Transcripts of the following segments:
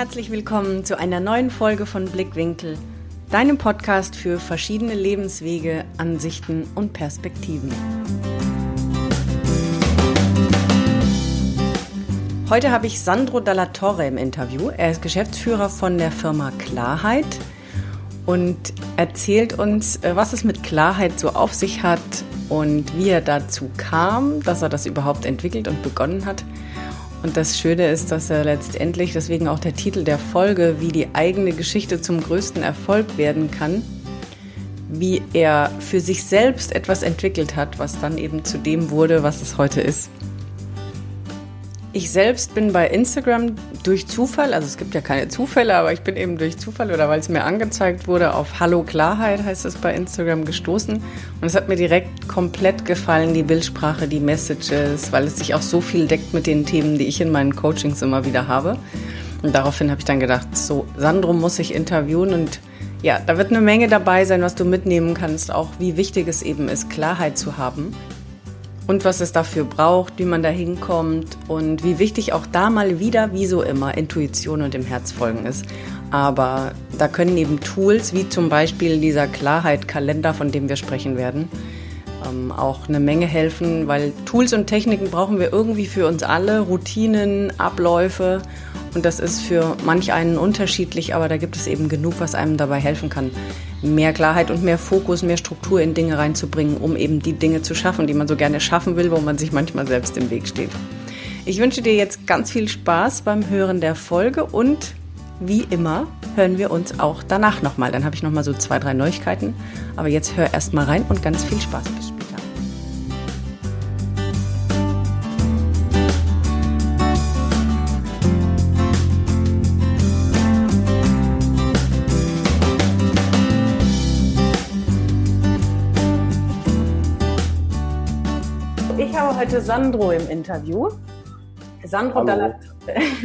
herzlich willkommen zu einer neuen Folge von Blickwinkel, deinem Podcast für verschiedene Lebenswege, Ansichten und Perspektiven. Heute habe ich Sandro Dalla Torre im Interview. Er ist Geschäftsführer von der Firma Klarheit und erzählt uns, äh, was es mit Klarheit so auf sich hat und wie er dazu kam, dass er das überhaupt entwickelt und begonnen hat. Und das Schöne ist, dass er letztendlich, deswegen auch der Titel der Folge, wie die eigene Geschichte zum größten Erfolg werden kann, wie er für sich selbst etwas entwickelt hat, was dann eben zu dem wurde, was es heute ist. Ich selbst bin bei Instagram durch Zufall, also es gibt ja keine Zufälle, aber ich bin eben durch Zufall oder weil es mir angezeigt wurde, auf Hallo Klarheit heißt es bei Instagram gestoßen. Und es hat mir direkt komplett gefallen, die Bildsprache, die Messages, weil es sich auch so viel deckt mit den Themen, die ich in meinen Coachings immer wieder habe. Und daraufhin habe ich dann gedacht, so, Sandro muss ich interviewen und ja, da wird eine Menge dabei sein, was du mitnehmen kannst, auch wie wichtig es eben ist, Klarheit zu haben und was es dafür braucht, wie man da hinkommt und wie wichtig auch da mal wieder, wie so immer, Intuition und dem Herz folgen ist. Aber da können eben Tools wie zum Beispiel dieser Klarheit-Kalender, von dem wir sprechen werden, ähm, auch eine Menge helfen, weil Tools und Techniken brauchen wir irgendwie für uns alle, Routinen, Abläufe und das ist für manch einen unterschiedlich, aber da gibt es eben genug, was einem dabei helfen kann, mehr Klarheit und mehr Fokus, mehr Struktur in Dinge reinzubringen, um eben die Dinge zu schaffen, die man so gerne schaffen will, wo man sich manchmal selbst im Weg steht. Ich wünsche dir jetzt ganz viel Spaß beim Hören der Folge und wie immer hören wir uns auch danach nochmal. Dann habe ich nochmal so zwei, drei Neuigkeiten. Aber jetzt hör erst mal rein und ganz viel Spaß. Bis später. Heute Sandro im Interview. Sandro Hallo.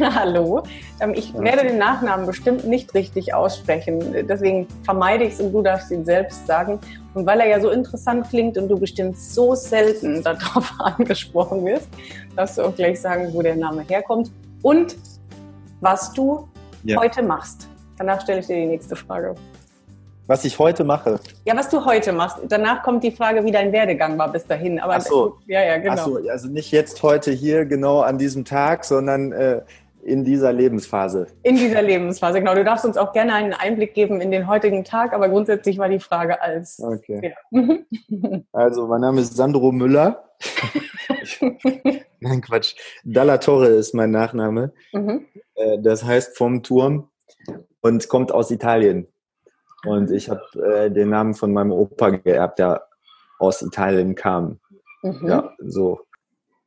Hallo. Ähm, ich ja. werde den Nachnamen bestimmt nicht richtig aussprechen. Deswegen vermeide ich es und du darfst ihn selbst sagen. Und weil er ja so interessant klingt und du bestimmt so selten darauf angesprochen wirst, darfst du auch gleich sagen, wo der Name herkommt und was du ja. heute machst. Danach stelle ich dir die nächste Frage. Was ich heute mache. Ja, was du heute machst. Danach kommt die Frage, wie dein Werdegang war bis dahin. Aber Ach so. Ja, ja, genau. Ach so, also nicht jetzt heute hier genau an diesem Tag, sondern äh, in dieser Lebensphase. In dieser Lebensphase, genau. Du darfst uns auch gerne einen Einblick geben in den heutigen Tag, aber grundsätzlich war die Frage als. Okay. Ja. also, mein Name ist Sandro Müller. Nein, Quatsch. Dalla Torre ist mein Nachname. Mhm. Äh, das heißt vom Turm und kommt aus Italien. Und ich habe äh, den Namen von meinem Opa geerbt, der aus Italien kam. Mhm. Ja, so.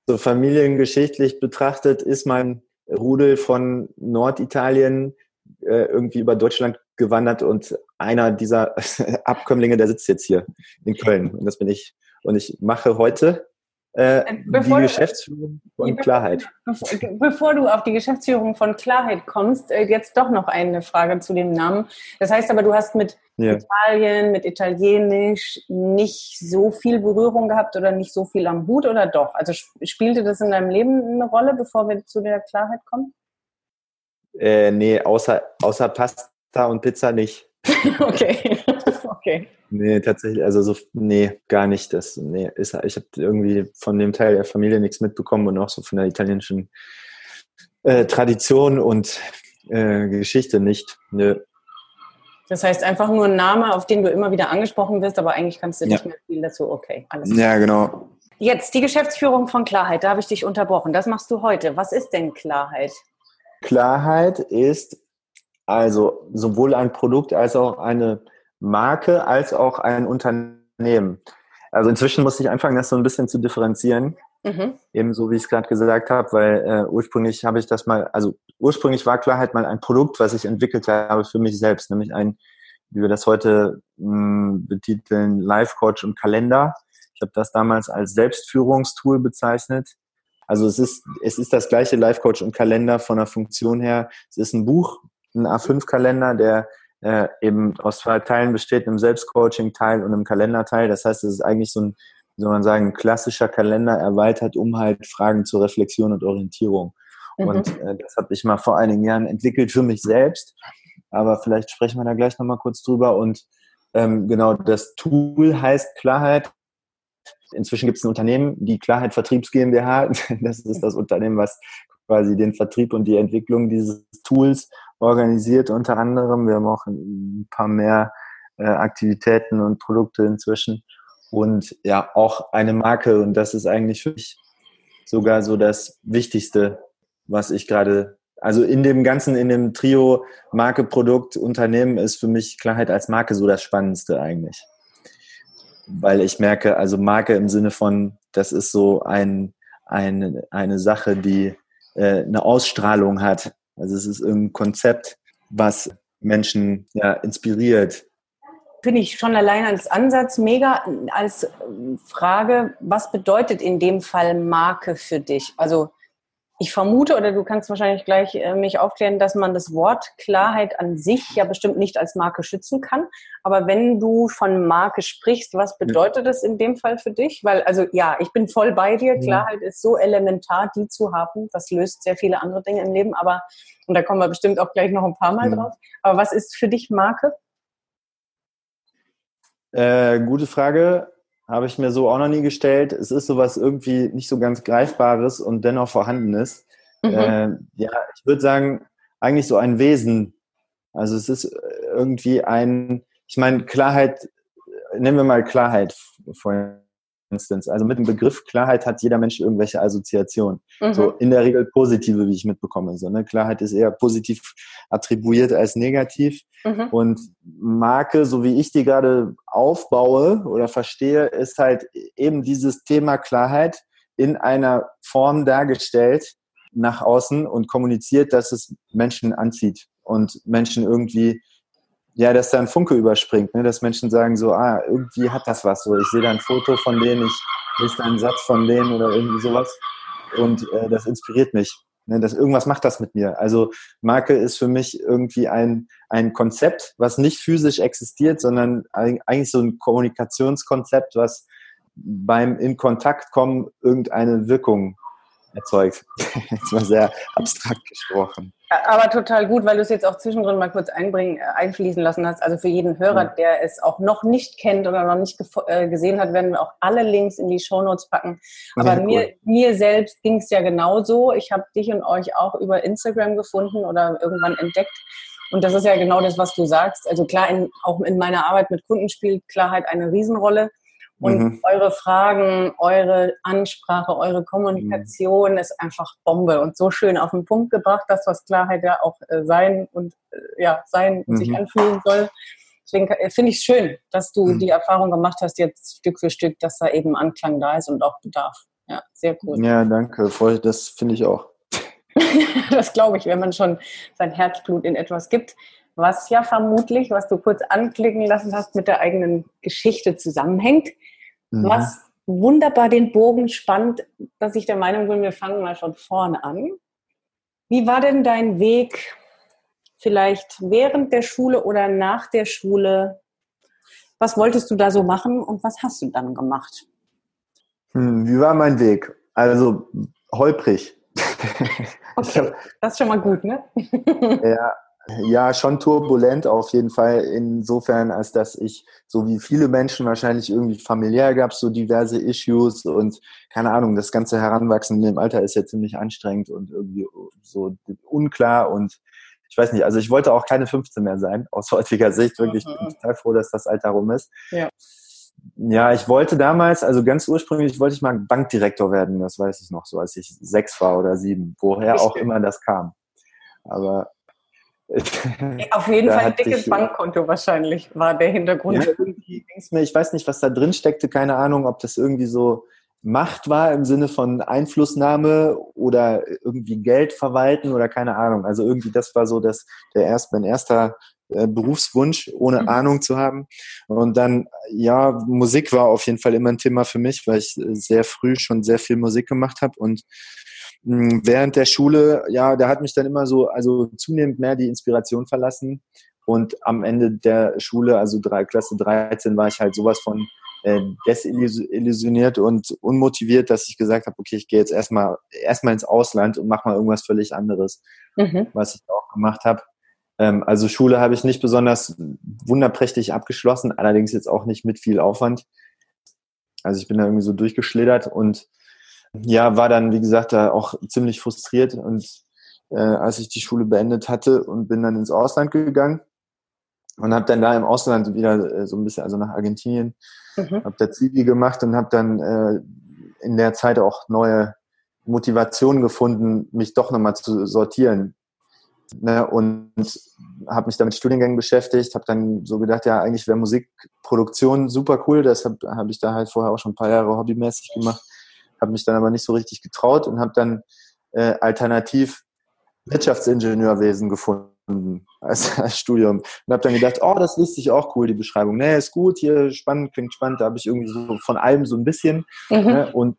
So familiengeschichtlich betrachtet ist mein Rudel von Norditalien äh, irgendwie über Deutschland gewandert und einer dieser Abkömmlinge, der sitzt jetzt hier in Köln und das bin ich. Und ich mache heute äh, bevor, die Geschäftsführung von Klarheit. Bevor du auf die Geschäftsführung von Klarheit kommst, äh, jetzt doch noch eine Frage zu dem Namen. Das heißt aber, du hast mit ja. Italien, mit Italienisch nicht so viel Berührung gehabt oder nicht so viel am Hut oder doch? Also spielte das in deinem Leben eine Rolle, bevor wir zu der Klarheit kommen? Äh, nee, außer, außer Pasta und Pizza nicht. okay. Okay. Nee, tatsächlich, also so, nee, gar nicht. Das, nee, ist, ich habe irgendwie von dem Teil der Familie nichts mitbekommen und auch so von der italienischen äh, Tradition und äh, Geschichte nicht. Nö. Das heißt einfach nur ein Name, auf den du immer wieder angesprochen wirst, aber eigentlich kannst du nicht mehr viel dazu. Okay, alles klar. Ja, genau. Jetzt die Geschäftsführung von Klarheit, da habe ich dich unterbrochen. Das machst du heute. Was ist denn Klarheit? Klarheit ist also sowohl ein Produkt als auch eine Marke als auch ein Unternehmen. Also inzwischen muss ich anfangen, das so ein bisschen zu differenzieren. Mhm. Ebenso wie ich es gerade gesagt habe, weil äh, ursprünglich habe ich das mal, also ursprünglich war Klarheit mal ein Produkt, was ich entwickelt habe für mich selbst, nämlich ein, wie wir das heute mh, hm, betiteln, Life Coach und Kalender. Ich habe das damals als Selbstführungstool bezeichnet. Also es ist, es ist das gleiche Life Coach und Kalender von der Funktion her. Es ist ein Buch, ein A5-Kalender, der äh, eben aus zwei Teilen besteht, einem Selbstcoaching-Teil und einem Kalenderteil. Das heißt, es ist eigentlich so ein, wie soll man sagen, ein klassischer Kalender erweitert um halt Fragen zur Reflexion und Orientierung. Mhm. Und äh, das habe ich mal vor einigen Jahren entwickelt für mich selbst. Aber vielleicht sprechen wir da gleich nochmal kurz drüber. Und ähm, genau, das Tool heißt Klarheit. Inzwischen gibt es ein Unternehmen, die Klarheit Vertriebs GmbH. Das ist das Unternehmen, was quasi den Vertrieb und die Entwicklung dieses Tools organisiert unter anderem. Wir haben auch ein paar mehr äh, Aktivitäten und Produkte inzwischen und ja, auch eine Marke und das ist eigentlich für mich sogar so das Wichtigste, was ich gerade, also in dem ganzen, in dem Trio Marke, Produkt, Unternehmen ist für mich Klarheit als Marke so das Spannendste eigentlich. Weil ich merke, also Marke im Sinne von, das ist so ein, ein, eine Sache, die äh, eine Ausstrahlung hat. Also es ist irgendein Konzept, was Menschen ja, inspiriert. Finde ich schon allein als Ansatz mega, als Frage, was bedeutet in dem Fall Marke für dich? Also ich vermute, oder du kannst wahrscheinlich gleich äh, mich aufklären, dass man das Wort Klarheit an sich ja bestimmt nicht als Marke schützen kann. Aber wenn du von Marke sprichst, was bedeutet das in dem Fall für dich? Weil, also ja, ich bin voll bei dir. Klarheit ist so elementar, die zu haben. Das löst sehr viele andere Dinge im Leben. Aber, und da kommen wir bestimmt auch gleich noch ein paar Mal drauf. Aber was ist für dich Marke? Äh, gute Frage. Habe ich mir so auch noch nie gestellt. Es ist sowas irgendwie nicht so ganz Greifbares und dennoch Vorhandenes. Mhm. Äh, ja, ich würde sagen, eigentlich so ein Wesen. Also es ist irgendwie ein, ich meine, Klarheit, nennen wir mal Klarheit vorhin Instance. Also mit dem Begriff Klarheit hat jeder Mensch irgendwelche Assoziationen. Mhm. So in der Regel positive, wie ich mitbekomme. So, ne? Klarheit ist eher positiv attribuiert als negativ. Mhm. Und Marke, so wie ich die gerade aufbaue oder verstehe, ist halt eben dieses Thema Klarheit in einer Form dargestellt nach außen und kommuniziert, dass es Menschen anzieht und Menschen irgendwie ja, dass da ein Funke überspringt, ne? dass Menschen sagen so, ah, irgendwie hat das was. So, ich sehe da ein Foto von denen, ich lese da einen Satz von denen oder irgendwie sowas und äh, das inspiriert mich. Ne? Das, irgendwas macht das mit mir. Also Marke ist für mich irgendwie ein, ein Konzept, was nicht physisch existiert, sondern eigentlich so ein Kommunikationskonzept, was beim in Kontakt kommen irgendeine Wirkung erzeugt. Jetzt mal sehr abstrakt gesprochen. Aber total gut, weil du es jetzt auch zwischendrin mal kurz einbringen, äh, einfließen lassen hast. Also für jeden Hörer, ja. der es auch noch nicht kennt oder noch nicht äh, gesehen hat, werden wir auch alle Links in die Shownotes packen. Aber ja, mir, mir selbst ging es ja genauso. Ich habe dich und euch auch über Instagram gefunden oder irgendwann entdeckt. Und das ist ja genau das, was du sagst. Also klar, in, auch in meiner Arbeit mit Kunden spielt Klarheit eine Riesenrolle. Und mhm. eure Fragen, eure Ansprache, eure Kommunikation mhm. ist einfach Bombe und so schön auf den Punkt gebracht, das, was Klarheit ja auch äh, sein und äh, ja, sein und mhm. sich anfühlen soll. Deswegen äh, finde ich es schön, dass du mhm. die Erfahrung gemacht hast, jetzt Stück für Stück, dass da eben Anklang da ist und auch Bedarf. Ja, sehr cool. Ja, danke. Das finde ich auch. das glaube ich, wenn man schon sein Herzblut in etwas gibt, was ja vermutlich, was du kurz anklicken lassen hast, mit der eigenen Geschichte zusammenhängt mhm. was wunderbar den Bogen spannt, dass ich der Meinung bin, wir fangen mal von vorne an. Wie war denn dein Weg vielleicht während der Schule oder nach der Schule? Was wolltest du da so machen und was hast du dann gemacht? Hm, wie war mein Weg? Also holprig. Okay, das ist schon mal gut, ne? ja, ja, schon turbulent auf jeden Fall. Insofern, als dass ich, so wie viele Menschen wahrscheinlich irgendwie familiär gab, so diverse Issues und keine Ahnung, das ganze Heranwachsen im Alter ist ja ziemlich anstrengend und irgendwie so unklar und ich weiß nicht, also ich wollte auch keine 15 mehr sein, aus heutiger Sicht. Wirklich, ich bin mhm. total froh, dass das Alter rum ist. Ja. Ja, ich wollte damals, also ganz ursprünglich wollte ich mal Bankdirektor werden, das weiß ich noch, so als ich sechs war oder sieben, woher auch immer das kam. Aber Auf jeden Fall ein dickes ich, äh, Bankkonto wahrscheinlich war der Hintergrund. Ja, irgendwie mir, ich weiß nicht, was da drin steckte, keine Ahnung, ob das irgendwie so Macht war im Sinne von Einflussnahme oder irgendwie Geld verwalten oder keine Ahnung. Also irgendwie das war so das, der erst, mein erster äh, Berufswunsch, ohne mhm. Ahnung zu haben. Und dann, ja, Musik war auf jeden Fall immer ein Thema für mich, weil ich sehr früh schon sehr viel Musik gemacht habe und während der Schule, ja, da hat mich dann immer so, also zunehmend mehr die Inspiration verlassen. Und am Ende der Schule, also drei, Klasse 13, war ich halt sowas von äh, desillusioniert und unmotiviert, dass ich gesagt habe, okay, ich gehe jetzt erstmal erstmal ins Ausland und mache mal irgendwas völlig anderes, mhm. was ich auch gemacht habe. Ähm, also Schule habe ich nicht besonders wunderprächtig abgeschlossen, allerdings jetzt auch nicht mit viel Aufwand. Also ich bin da irgendwie so durchgeschlittert und ja, war dann, wie gesagt, da auch ziemlich frustriert und äh, als ich die Schule beendet hatte und bin dann ins Ausland gegangen und habe dann da im Ausland wieder äh, so ein bisschen, also nach Argentinien, mhm. habe da Zivi gemacht und habe dann äh, in der Zeit auch neue Motivation gefunden, mich doch nochmal zu sortieren. Ne, und habe mich da mit Studiengängen beschäftigt, habe dann so gedacht, ja, eigentlich wäre Musikproduktion super cool. Deshalb habe ich da halt vorher auch schon ein paar Jahre hobbymäßig gemacht, habe mich dann aber nicht so richtig getraut und habe dann äh, alternativ Wirtschaftsingenieurwesen gefunden als, als Studium. Und habe dann gedacht, oh, das liest sich auch cool, die Beschreibung. Nee, ist gut, hier spannend, klingt spannend. Da habe ich irgendwie so von allem so ein bisschen. Mhm. Ne? Und,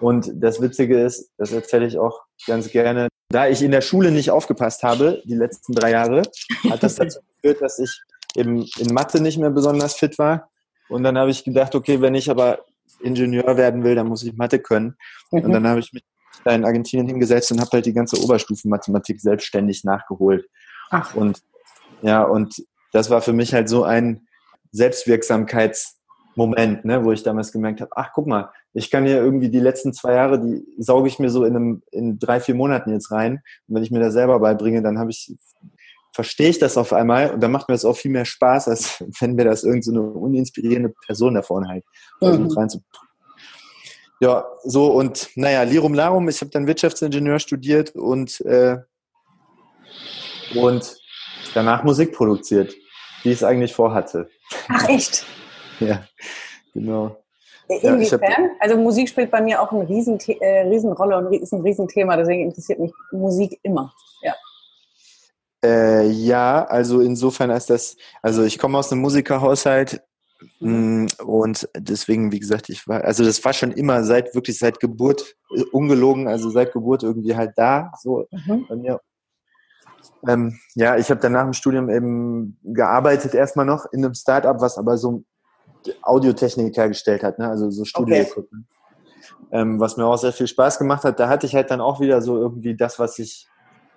und das Witzige ist, das erzähle ich auch ganz gerne, da ich in der Schule nicht aufgepasst habe, die letzten drei Jahre, hat das dazu geführt, dass ich eben in Mathe nicht mehr besonders fit war. Und dann habe ich gedacht, okay, wenn ich aber Ingenieur werden will, dann muss ich Mathe können. Mhm. Und dann habe ich mich da in Argentinien hingesetzt und habe halt die ganze Oberstufenmathematik selbstständig nachgeholt. Ach. Und ja, und das war für mich halt so ein Selbstwirksamkeitsmoment, ne, wo ich damals gemerkt habe, ach guck mal, ich kann hier irgendwie die letzten zwei Jahre, die sauge ich mir so in, einem, in drei, vier Monaten jetzt rein. Und wenn ich mir das selber beibringe, dann habe ich verstehe ich das auf einmal und dann macht mir das auch viel mehr Spaß, als wenn mir das irgendeine so uninspirierende Person da vorne halt mhm. Ja, so und naja, Lirum Larum, ich habe dann Wirtschaftsingenieur studiert und, äh, und danach Musik produziert, wie ich es eigentlich vorhatte. Ach echt? ja, genau. Inwiefern? Ja, also Musik spielt bei mir auch eine riesen, äh, Riesenrolle und ist ein Riesenthema, deswegen interessiert mich Musik immer. Ja. Äh, ja, also insofern als das, also ich komme aus einem Musikerhaushalt, Mhm. Und deswegen, wie gesagt, ich war, also das war schon immer seit, wirklich seit Geburt, äh, ungelogen, also seit Geburt irgendwie halt da, so mhm. bei mir. Ähm, ja, ich habe dann nach dem Studium eben gearbeitet, erstmal noch in einem Startup, was aber so Audiotechnik hergestellt hat, ne? also so studio okay. ähm, was mir auch sehr viel Spaß gemacht hat. Da hatte ich halt dann auch wieder so irgendwie das, was ich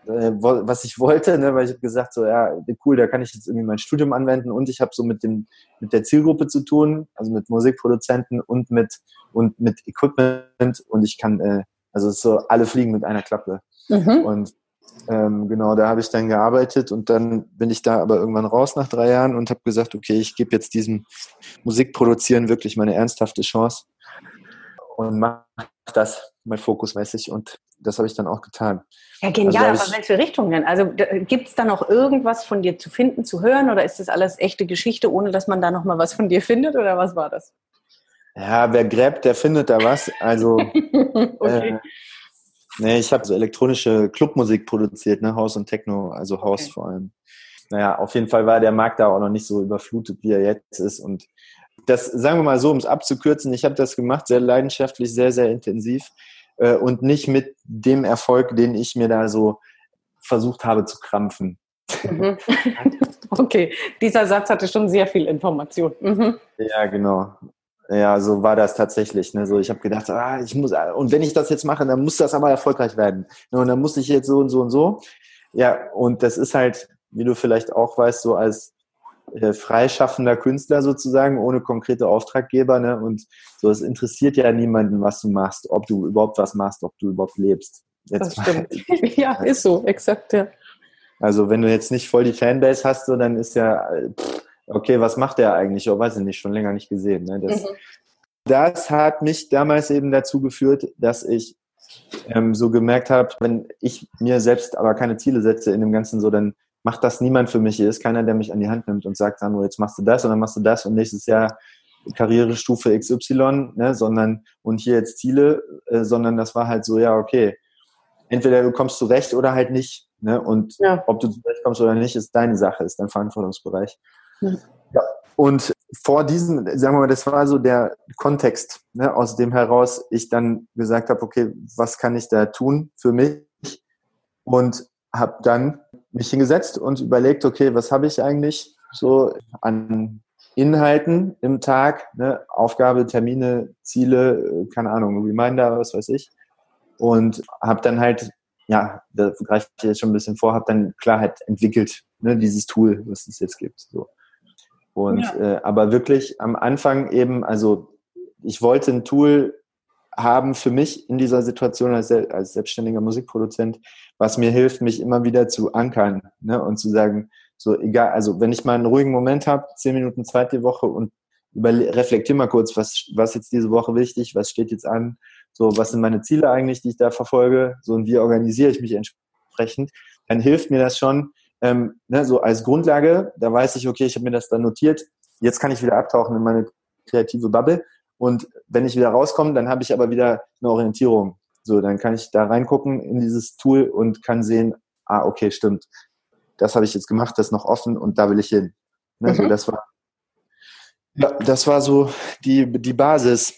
äh, was ich wollte, ne, weil ich habe gesagt, so ja, cool, da kann ich jetzt irgendwie mein Studium anwenden und ich habe so mit dem mit der Zielgruppe zu tun, also mit Musikproduzenten und mit und mit Equipment und ich kann äh, also so alle fliegen mit einer Klappe mhm. und ähm, genau, da habe ich dann gearbeitet und dann bin ich da aber irgendwann raus nach drei Jahren und habe gesagt, okay, ich gebe jetzt diesem Musikproduzieren wirklich meine ernsthafte Chance und mache das mal fokusmäßig und das habe ich dann auch getan. Ja, genial, also, aber welche Richtung denn? Also gibt es da noch irgendwas von dir zu finden, zu hören oder ist das alles echte Geschichte, ohne dass man da nochmal was von dir findet oder was war das? Ja, wer gräbt, der findet da was. Also okay. äh, nee, ich habe so elektronische Clubmusik produziert, ne, House und Techno, also House okay. vor allem. Naja, auf jeden Fall war der Markt da auch noch nicht so überflutet, wie er jetzt ist. Und das, sagen wir mal so, um es abzukürzen, ich habe das gemacht, sehr leidenschaftlich, sehr, sehr intensiv äh, und nicht mit dem Erfolg, den ich mir da so versucht habe zu krampfen. Mhm. okay, dieser Satz hatte schon sehr viel Information. Mhm. Ja, genau. Ja, so war das tatsächlich. Ne? So, ich habe gedacht, ah, ich muss, und wenn ich das jetzt mache, dann muss das aber erfolgreich werden. Und dann muss ich jetzt so und so und so. Ja, und das ist halt, wie du vielleicht auch weißt, so als äh, freischaffender Künstler sozusagen, ohne konkrete Auftraggeber. Ne? Und so, es interessiert ja niemanden, was du machst, ob du überhaupt was machst, ob du überhaupt lebst. Jetzt das stimmt. ja, ist so, exakt, ja. Also wenn du jetzt nicht voll die Fanbase hast, so, dann ist ja, pff, okay, was macht der eigentlich? Oh, weiß ich nicht, schon länger nicht gesehen. Ne? Das, mhm. das hat mich damals eben dazu geführt, dass ich ähm, so gemerkt habe, wenn ich mir selbst aber keine Ziele setze in dem Ganzen so, dann macht das niemand für mich. Hier ist keiner, der mich an die Hand nimmt und sagt, Sandro, jetzt machst du das und dann machst du das und nächstes Jahr Karrierestufe XY, ne, sondern und hier jetzt Ziele, äh, sondern das war halt so, ja, okay, entweder du kommst zurecht oder halt nicht. Ne? Und ja. ob du zurechtkommst oder nicht, ist deine Sache, ist dein Verantwortungsbereich. Ja. ja. Und vor diesem, sagen wir mal, das war so der Kontext, ne, aus dem heraus ich dann gesagt habe, okay, was kann ich da tun für mich? Und habe dann mich hingesetzt und überlegt, okay, was habe ich eigentlich so an Inhalten im Tag, ne? Aufgabe, Termine, Ziele, äh, keine Ahnung, Reminder, was weiß ich. Und habe dann halt, ja, da greife ich jetzt schon ein bisschen vor, habe dann Klarheit entwickelt, ne? dieses Tool, was es jetzt gibt. So. Und ja. äh, aber wirklich am Anfang eben, also ich wollte ein Tool haben für mich in dieser Situation als, als selbstständiger Musikproduzent, was mir hilft, mich immer wieder zu ankern ne? und zu sagen, so egal, also wenn ich mal einen ruhigen Moment habe, zehn Minuten Zeit die Woche und über, reflektier mal kurz, was, was jetzt diese Woche wichtig, was steht jetzt an, so was sind meine Ziele eigentlich, die ich da verfolge, so und wie organisiere ich mich entsprechend, dann hilft mir das schon, ähm, ne, so als Grundlage, da weiß ich, okay, ich habe mir das dann notiert, jetzt kann ich wieder abtauchen in meine kreative Bubble und wenn ich wieder rauskomme, dann habe ich aber wieder eine Orientierung. So, dann kann ich da reingucken in dieses Tool und kann sehen, ah, okay, stimmt. Das habe ich jetzt gemacht, das ist noch offen und da will ich hin. Ne, mhm. so, das war, ja, das war so die, die Basis.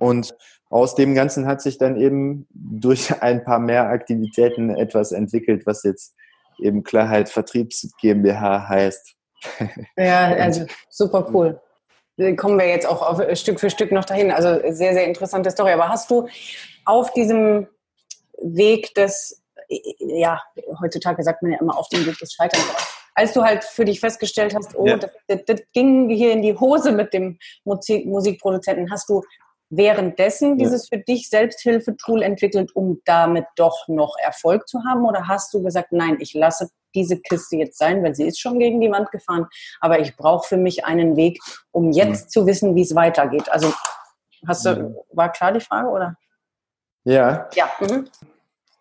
Und aus dem Ganzen hat sich dann eben durch ein paar mehr Aktivitäten etwas entwickelt, was jetzt eben Klarheit Vertriebs GmbH heißt. Ja, also super cool kommen wir jetzt auch auf, äh, Stück für Stück noch dahin. Also sehr, sehr interessante Story. Aber hast du auf diesem Weg des, äh, ja, heutzutage sagt man ja immer auf dem Weg des Scheiterns, als du halt für dich festgestellt hast, oh, ja. das, das, das, ging hier in die Hose mit dem Musik, Musikproduzenten, hast du währenddessen dieses für dich Selbsthilfetool entwickelt, um damit doch noch Erfolg zu haben? Oder hast du gesagt, nein, ich lasse diese Kiste jetzt sein, weil sie ist schon gegen die Wand gefahren, aber ich brauche für mich einen Weg, um jetzt mhm. zu wissen, wie es weitergeht. Also hast du, mhm. war klar die Frage, oder? Ja. Ja. Mhm.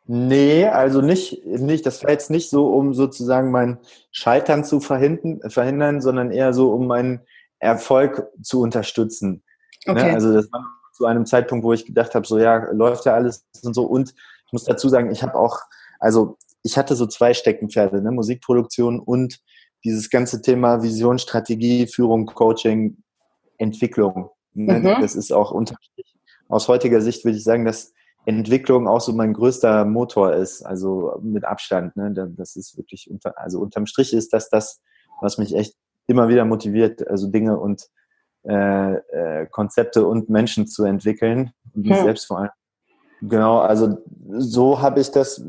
Nee, also nicht, nicht, das war jetzt nicht so, um sozusagen mein Scheitern zu verhindern, verhindern sondern eher so, um meinen Erfolg zu unterstützen. Ne? Okay. Ne? Also das war zu einem Zeitpunkt, wo ich gedacht habe, so ja, läuft ja alles und so. Und ich muss dazu sagen, ich habe auch, also ich hatte so zwei Steckenpferde, ne? Musikproduktion und dieses ganze Thema Vision, Strategie, Führung, Coaching, Entwicklung. Ne? Mhm. Das ist auch unter, aus heutiger Sicht würde ich sagen, dass Entwicklung auch so mein größter Motor ist, also mit Abstand. Ne? Das ist wirklich unter, also unterm Strich ist das das, was mich echt immer wieder motiviert, also Dinge und äh, äh, Konzepte und Menschen zu entwickeln und mich hm. selbst vor allem. Genau, also so habe ich das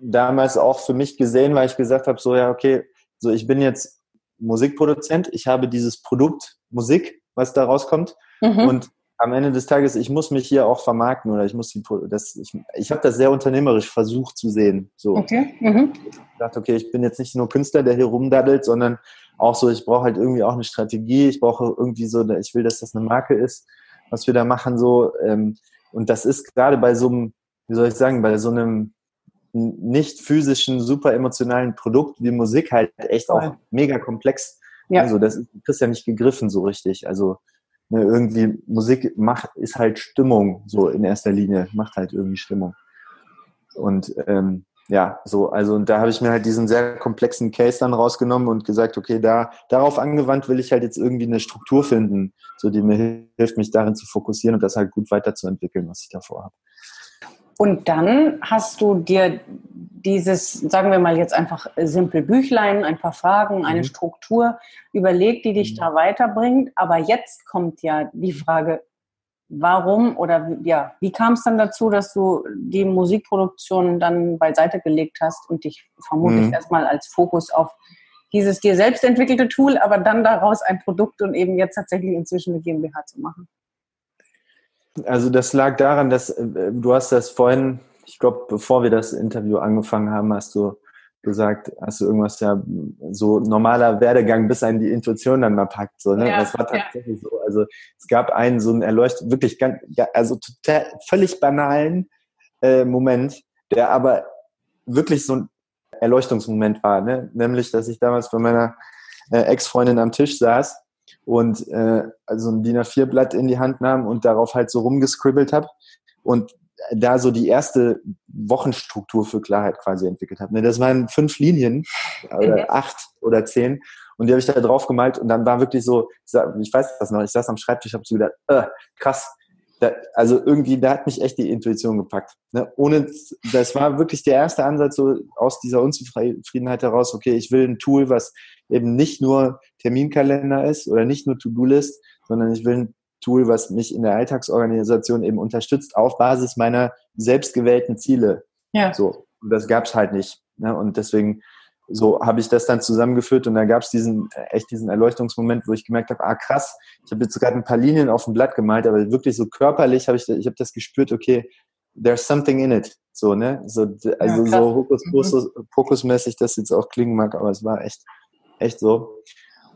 damals auch für mich gesehen, weil ich gesagt habe, so ja, okay, so ich bin jetzt Musikproduzent, ich habe dieses Produkt Musik, was da rauskommt mhm. und am Ende des Tages, ich muss mich hier auch vermarkten oder ich muss die, das, ich, ich habe das sehr unternehmerisch versucht zu sehen. So. Okay. Mhm. Ich dachte, okay, ich bin jetzt nicht nur Künstler, der hier rumdaddelt, sondern auch so, ich brauche halt irgendwie auch eine Strategie, ich brauche irgendwie so, ich will, dass das eine Marke ist, was wir da machen, so. Ähm, und das ist gerade bei so einem, wie soll ich sagen, bei so einem nicht physischen, super emotionalen Produkt wie Musik halt echt auch mega komplex. Ja. Also das ist ja nicht gegriffen so richtig. Also ne, irgendwie Musik macht, ist halt Stimmung so in erster Linie, macht halt irgendwie Stimmung. Und ähm, ja, so, also und da habe ich mir halt diesen sehr komplexen Case dann rausgenommen und gesagt, okay, da darauf angewandt will ich halt jetzt irgendwie eine Struktur finden, so die mir hilft, mich darin zu fokussieren und das halt gut weiterzuentwickeln, was ich davor habe. Und dann hast du dir dieses, sagen wir mal jetzt einfach simpel Büchlein, ein paar Fragen, eine mhm. Struktur überlegt, die dich mhm. da weiterbringt. Aber jetzt kommt ja die Frage, warum oder ja, wie kam es dann dazu, dass du die Musikproduktion dann beiseite gelegt hast und dich vermutlich mhm. erstmal als Fokus auf dieses dir selbst entwickelte Tool, aber dann daraus ein Produkt und eben jetzt tatsächlich inzwischen eine GmbH zu machen? Also das lag daran, dass äh, du hast das vorhin, ich glaube, bevor wir das Interview angefangen haben, hast du gesagt, hast du irgendwas ja so normaler Werdegang, bis einen die Intuition dann mal packt. So, ne? Ja, das war tatsächlich ja. so. Also es gab einen so einen erleuchtet, wirklich ganz, ja, also total völlig banalen äh, Moment, der aber wirklich so ein Erleuchtungsmoment war, ne? Nämlich, dass ich damals bei meiner äh, Ex-Freundin am Tisch saß und äh, also ein DIN A4-Blatt in die Hand nahm und darauf halt so rumgescribbelt habe und da so die erste Wochenstruktur für Klarheit quasi entwickelt habe. Ne, das waren fünf Linien oder mhm. acht oder zehn und die habe ich da drauf gemalt und dann war wirklich so, ich weiß das noch, ich saß am Schreibtisch, habe so gedacht, äh, krass, da, also irgendwie, da hat mich echt die Intuition gepackt. Ne? Ohne, das war wirklich der erste Ansatz so aus dieser Unzufriedenheit heraus, okay, ich will ein Tool, was eben nicht nur Terminkalender ist oder nicht nur To-Do-List, sondern ich will ein Tool, was mich in der Alltagsorganisation eben unterstützt auf Basis meiner selbstgewählten Ziele. Ja. So. Und das gab's halt nicht. Ne? Und deswegen so habe ich das dann zusammengeführt und da gab es diesen echt diesen Erleuchtungsmoment, wo ich gemerkt habe, ah krass, ich habe jetzt gerade ein paar Linien auf dem Blatt gemalt, aber wirklich so körperlich habe ich ich habe das gespürt, okay, there's something in it, so ne, so also ja, so Hokus mhm. Das jetzt auch klingen mag, aber es war echt echt so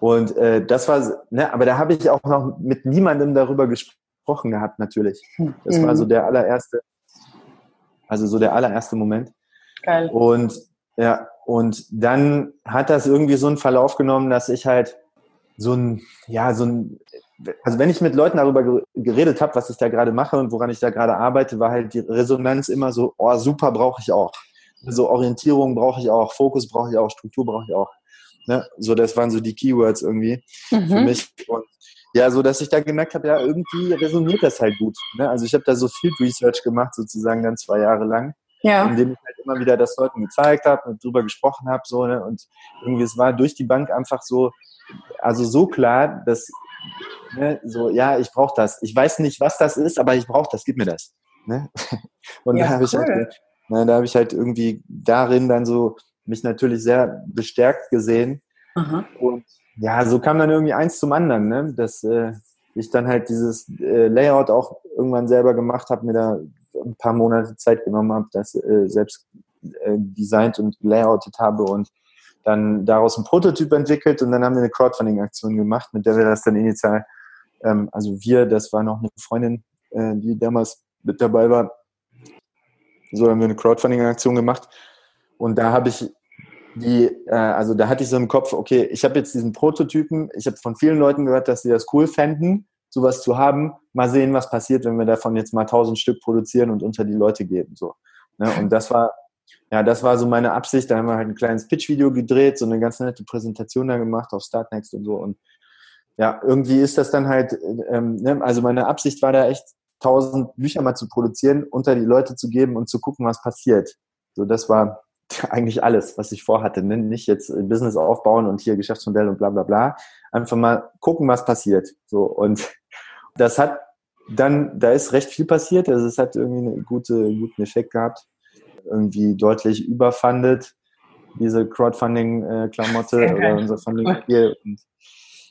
und äh, das war ne, aber da habe ich auch noch mit niemandem darüber gesprochen gehabt natürlich. Das mhm. war so mhm. der allererste also so der allererste Moment. Geil. Und ja, und dann hat das irgendwie so einen Verlauf genommen, dass ich halt so ein, ja, so ein, also wenn ich mit Leuten darüber geredet habe, was ich da gerade mache und woran ich da gerade arbeite, war halt die Resonanz immer so, oh, super brauche ich auch. So Orientierung brauche ich auch, Fokus brauche ich auch, Struktur brauche ich auch. Ne? So, das waren so die Keywords irgendwie mhm. für mich. Und ja, so dass ich da gemerkt habe, ja, irgendwie resoniert das halt gut. Ne? Also ich habe da so Field Research gemacht, sozusagen dann zwei Jahre lang ja. indem ich halt immer wieder das Leuten gezeigt habe und drüber gesprochen habe. So, ne? Und irgendwie, es war durch die Bank einfach so, also so klar, dass ne, so, ja, ich brauche das. Ich weiß nicht, was das ist, aber ich brauche das, gib mir das. Ne? Und ja, da habe ich halt, ne, da habe ich halt irgendwie darin dann so mich natürlich sehr bestärkt gesehen. Aha. Und ja, so kam dann irgendwie eins zum anderen, ne? dass äh, ich dann halt dieses äh, Layout auch irgendwann selber gemacht habe, mir da ein paar Monate Zeit genommen habe, das äh, selbst äh, designt und layoutet habe und dann daraus einen Prototyp entwickelt und dann haben wir eine Crowdfunding-Aktion gemacht, mit der wir das dann initial, ähm, also wir, das war noch eine Freundin, äh, die damals mit dabei war, so haben wir eine Crowdfunding-Aktion gemacht und da habe ich die, äh, also da hatte ich so im Kopf, okay, ich habe jetzt diesen Prototypen, ich habe von vielen Leuten gehört, dass sie das cool fänden sowas zu haben. Mal sehen, was passiert, wenn wir davon jetzt mal tausend Stück produzieren und unter die Leute geben. So. Ne? Und das war, ja, das war so meine Absicht. Da haben wir halt ein kleines Pitch-Video gedreht, so eine ganz nette Präsentation da gemacht auf Startnext und so. Und ja, irgendwie ist das dann halt, ähm, ne? also meine Absicht war da echt, tausend Bücher mal zu produzieren, unter die Leute zu geben und zu gucken, was passiert. So, das war eigentlich alles, was ich vorhatte. Ne? Nicht jetzt Business aufbauen und hier Geschäftsmodell und bla bla bla. Einfach mal gucken, was passiert. So und das hat dann, da ist recht viel passiert. Also es hat irgendwie einen gute, guten Effekt gehabt. Irgendwie deutlich überfundet, diese Crowdfunding-Klamotte äh, oder unser Funding hier. Und,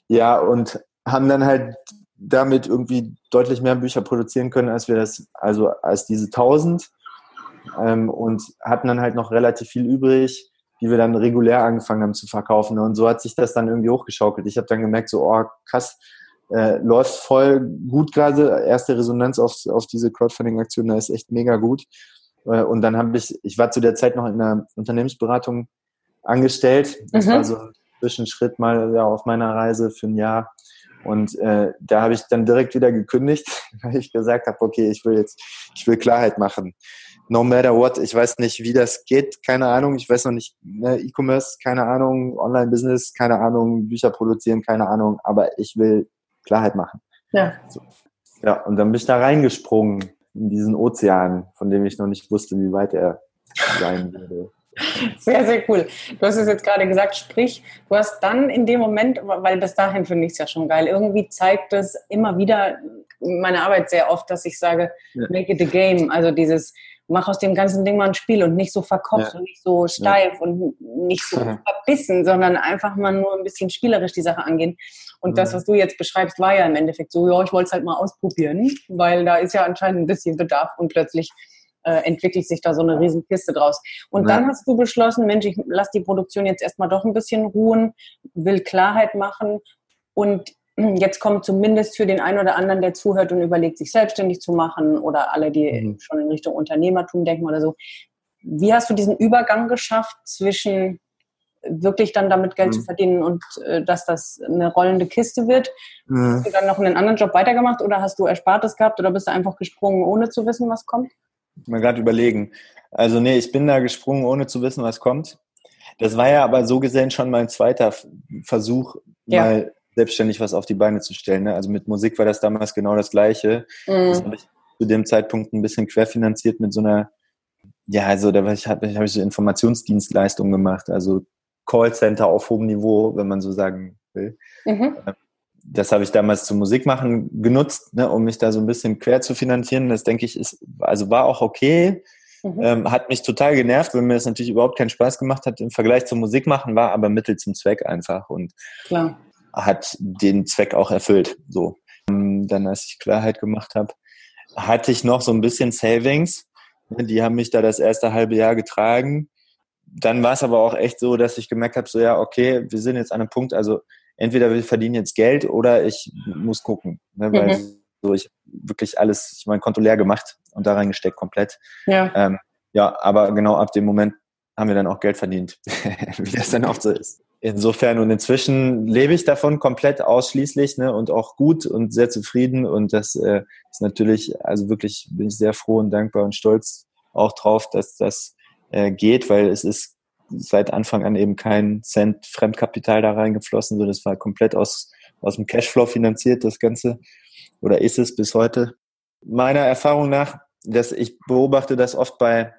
ja, und haben dann halt damit irgendwie deutlich mehr Bücher produzieren können, als wir das, also als diese 1000 ähm, und hatten dann halt noch relativ viel übrig, die wir dann regulär angefangen haben zu verkaufen. Und so hat sich das dann irgendwie hochgeschaukelt. Ich habe dann gemerkt, so, oh krass, äh, läuft voll gut gerade. Erste Resonanz auf, auf diese Crowdfunding-Aktion, da ist echt mega gut. Äh, und dann habe ich, ich war zu der Zeit noch in einer Unternehmensberatung angestellt. Das mhm. war so ein Zwischenschritt mal ja, auf meiner Reise für ein Jahr. Und äh, da habe ich dann direkt wieder gekündigt, weil ich gesagt habe, okay, ich will jetzt, ich will Klarheit machen no matter what. Ich weiß nicht, wie das geht, keine Ahnung. Ich weiß noch nicht, ne, E-Commerce, keine Ahnung, Online-Business, keine Ahnung, Bücher produzieren, keine Ahnung, aber ich will Klarheit machen. Ja. So. Ja, und dann bin ich da reingesprungen in diesen Ozean, von dem ich noch nicht wusste, wie weit er sein würde. Sehr, sehr cool. Du hast es jetzt gerade gesagt, sprich, du hast dann in dem Moment, weil bis dahin finde ich es ja schon geil, irgendwie zeigt es immer wieder meine Arbeit sehr oft, dass ich sage, ja. make it a game. Also dieses, mach aus dem ganzen Ding mal ein Spiel und nicht so verkopft ja. und nicht so steif ja. und nicht so verbissen, sondern einfach mal nur ein bisschen spielerisch die Sache angehen. Und das, was du jetzt beschreibst, war ja im Endeffekt so, ja, ich wollte es halt mal ausprobieren, weil da ist ja anscheinend ein bisschen Bedarf und plötzlich äh, entwickelt sich da so eine riesen Kiste draus. Und ja. dann hast du beschlossen, Mensch, ich lasse die Produktion jetzt erstmal doch ein bisschen ruhen, will Klarheit machen und jetzt kommt zumindest für den einen oder anderen, der zuhört und überlegt, sich selbstständig zu machen oder alle, die mhm. schon in Richtung Unternehmertum denken oder so. Wie hast du diesen Übergang geschafft zwischen wirklich dann damit Geld mhm. zu verdienen und äh, dass das eine rollende Kiste wird? Mhm. Hast du dann noch einen anderen Job weitergemacht oder hast du Erspartes gehabt oder bist du einfach gesprungen, ohne zu wissen, was kommt? Mal gerade überlegen. Also nee, ich bin da gesprungen, ohne zu wissen, was kommt. Das war ja aber so gesehen schon mein zweiter Versuch, ja. mal selbstständig was auf die Beine zu stellen. Ne? Also mit Musik war das damals genau das Gleiche. Mhm. Das habe ich zu dem Zeitpunkt ein bisschen querfinanziert mit so einer, ja, also da habe ich, hab ich so Informationsdienstleistungen gemacht, also Callcenter auf hohem Niveau, wenn man so sagen will. Mhm. Das habe ich damals zum Musikmachen genutzt, ne, um mich da so ein bisschen quer zu finanzieren. Das denke ich ist, also war auch okay. Mhm. Ähm, hat mich total genervt, weil mir das natürlich überhaupt keinen Spaß gemacht hat im Vergleich zum Musikmachen, war aber Mittel zum Zweck einfach und Klar. Hat den Zweck auch erfüllt. So. Ähm, dann, als ich Klarheit gemacht habe, hatte ich noch so ein bisschen Savings. Die haben mich da das erste halbe Jahr getragen. Dann war es aber auch echt so, dass ich gemerkt habe, so ja, okay, wir sind jetzt an einem Punkt, also entweder wir verdienen jetzt Geld oder ich muss gucken. Ne, weil mhm. so ich wirklich alles, ich mein Konto leer gemacht und da reingesteckt komplett. Ja. Ähm, ja, aber genau ab dem Moment haben wir dann auch Geld verdient, wie das dann oft so ist. Insofern und inzwischen lebe ich davon komplett ausschließlich ne, und auch gut und sehr zufrieden und das äh, ist natürlich, also wirklich bin ich sehr froh und dankbar und stolz auch drauf, dass das äh, geht, weil es ist seit Anfang an eben kein Cent Fremdkapital da reingeflossen, sondern es war komplett aus, aus dem Cashflow finanziert, das Ganze oder ist es bis heute. Meiner Erfahrung nach, dass ich beobachte das oft bei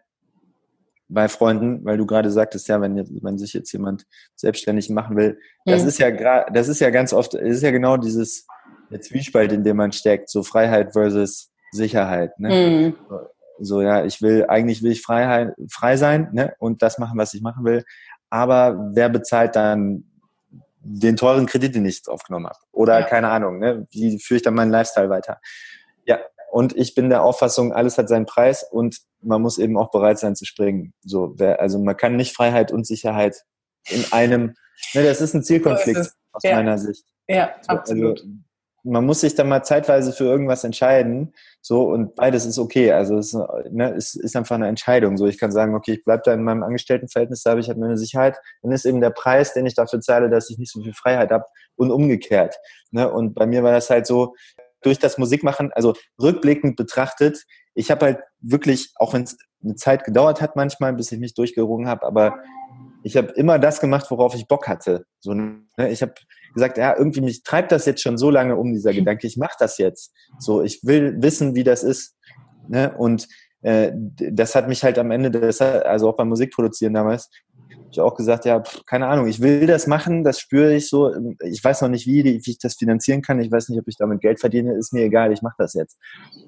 bei Freunden, weil du gerade sagtest, ja, wenn, wenn sich jetzt jemand selbstständig machen will, das mhm. ist ja gerade, das ist ja ganz oft, es ist ja genau dieses der Zwiespalt, in dem man steckt, so Freiheit versus Sicherheit. Ne? Mhm. So, ja, ich will, eigentlich will ich Freiheit, frei sein ne? und das machen, was ich machen will. Aber wer bezahlt dann den teuren Kredit, den ich aufgenommen habe? Oder ja. keine Ahnung, ne? wie führe ich dann meinen Lifestyle weiter? Ja, und ich bin der Auffassung, alles hat seinen Preis und man muss eben auch bereit sein zu springen. So, wer, also man kann nicht Freiheit und Sicherheit in einem, ne, das ist ein Zielkonflikt so aus ja. meiner Sicht. Ja, so, also absolut. Also, man muss sich dann mal zeitweise für irgendwas entscheiden, so und beides ist okay. Also es ne, ist, ist einfach eine Entscheidung. So, ich kann sagen, okay, ich bleibe da in meinem Angestelltenverhältnis, da habe ich halt meine Sicherheit. Dann ist eben der Preis, den ich dafür zahle, dass ich nicht so viel Freiheit habe und umgekehrt. Ne? Und bei mir war das halt so, durch das Musikmachen, also rückblickend betrachtet, ich habe halt wirklich, auch wenn es eine Zeit gedauert hat manchmal, bis ich mich durchgerungen habe, aber ich habe immer das gemacht, worauf ich Bock hatte. So, ne? Ich habe gesagt, ja, irgendwie mich treibt das jetzt schon so lange um, dieser Gedanke, ich mache das jetzt. So, ich will wissen, wie das ist. Ne? Und äh, das hat mich halt am Ende, des, also auch beim Musikproduzieren damals, ich auch gesagt, ja, pff, keine Ahnung, ich will das machen, das spüre ich so. Ich weiß noch nicht, wie, wie ich das finanzieren kann. Ich weiß nicht, ob ich damit Geld verdiene. Ist mir egal, ich mache das jetzt.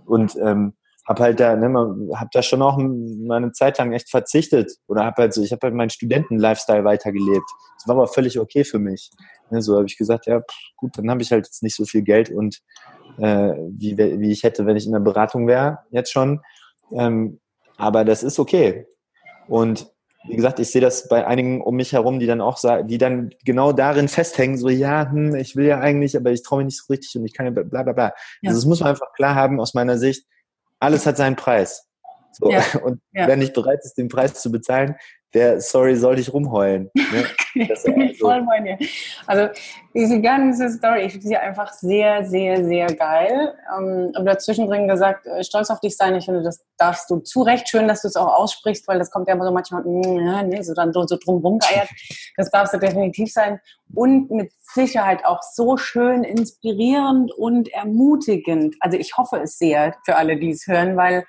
Und ähm, habe halt da, ne, habe da schon auch mal eine Zeit lang echt verzichtet oder habe halt so, ich habe halt meinen Studenten-Lifestyle weitergelebt. Das war aber völlig okay für mich. Ne, so habe ich gesagt, ja, pff, gut, dann habe ich halt jetzt nicht so viel Geld und äh, wie, wie ich hätte, wenn ich in der Beratung wäre, jetzt schon. Ähm, aber das ist okay. Und wie gesagt, ich sehe das bei einigen um mich herum, die dann auch sagen, die dann genau darin festhängen, so ja, hm, ich will ja eigentlich, aber ich traue mich nicht so richtig und ich kann ja bla bla bla. Ja. Also das muss man einfach klar haben aus meiner Sicht, alles hat seinen Preis. So. Ja. Und ja. wer nicht bereit ist, den Preis zu bezahlen, der, sorry, soll dich rumheulen. Ne? Das, also, voll bei dir. Also diese ganze Story, ich finde sie einfach sehr, sehr, sehr geil. Ähm, aber dazwischen drin gesagt, äh, stolz auf dich sein. Ich finde, das darfst du zu Recht schön, dass du es auch aussprichst, weil das kommt ja immer so manchmal, mm, ja, nee, so dann so, so drum rumgeiert. Das darfst du definitiv sein. Und mit Sicherheit auch so schön inspirierend und ermutigend. Also ich hoffe es sehr für alle, die es hören, weil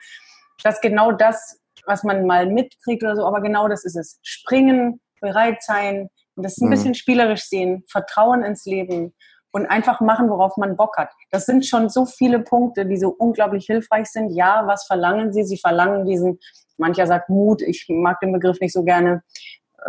das genau das was man mal mitkriegt oder so, aber genau das ist es. Springen, bereit sein und das ein mhm. bisschen spielerisch sehen, Vertrauen ins Leben und einfach machen, worauf man Bock hat. Das sind schon so viele Punkte, die so unglaublich hilfreich sind. Ja, was verlangen sie? Sie verlangen diesen, mancher sagt Mut, ich mag den Begriff nicht so gerne.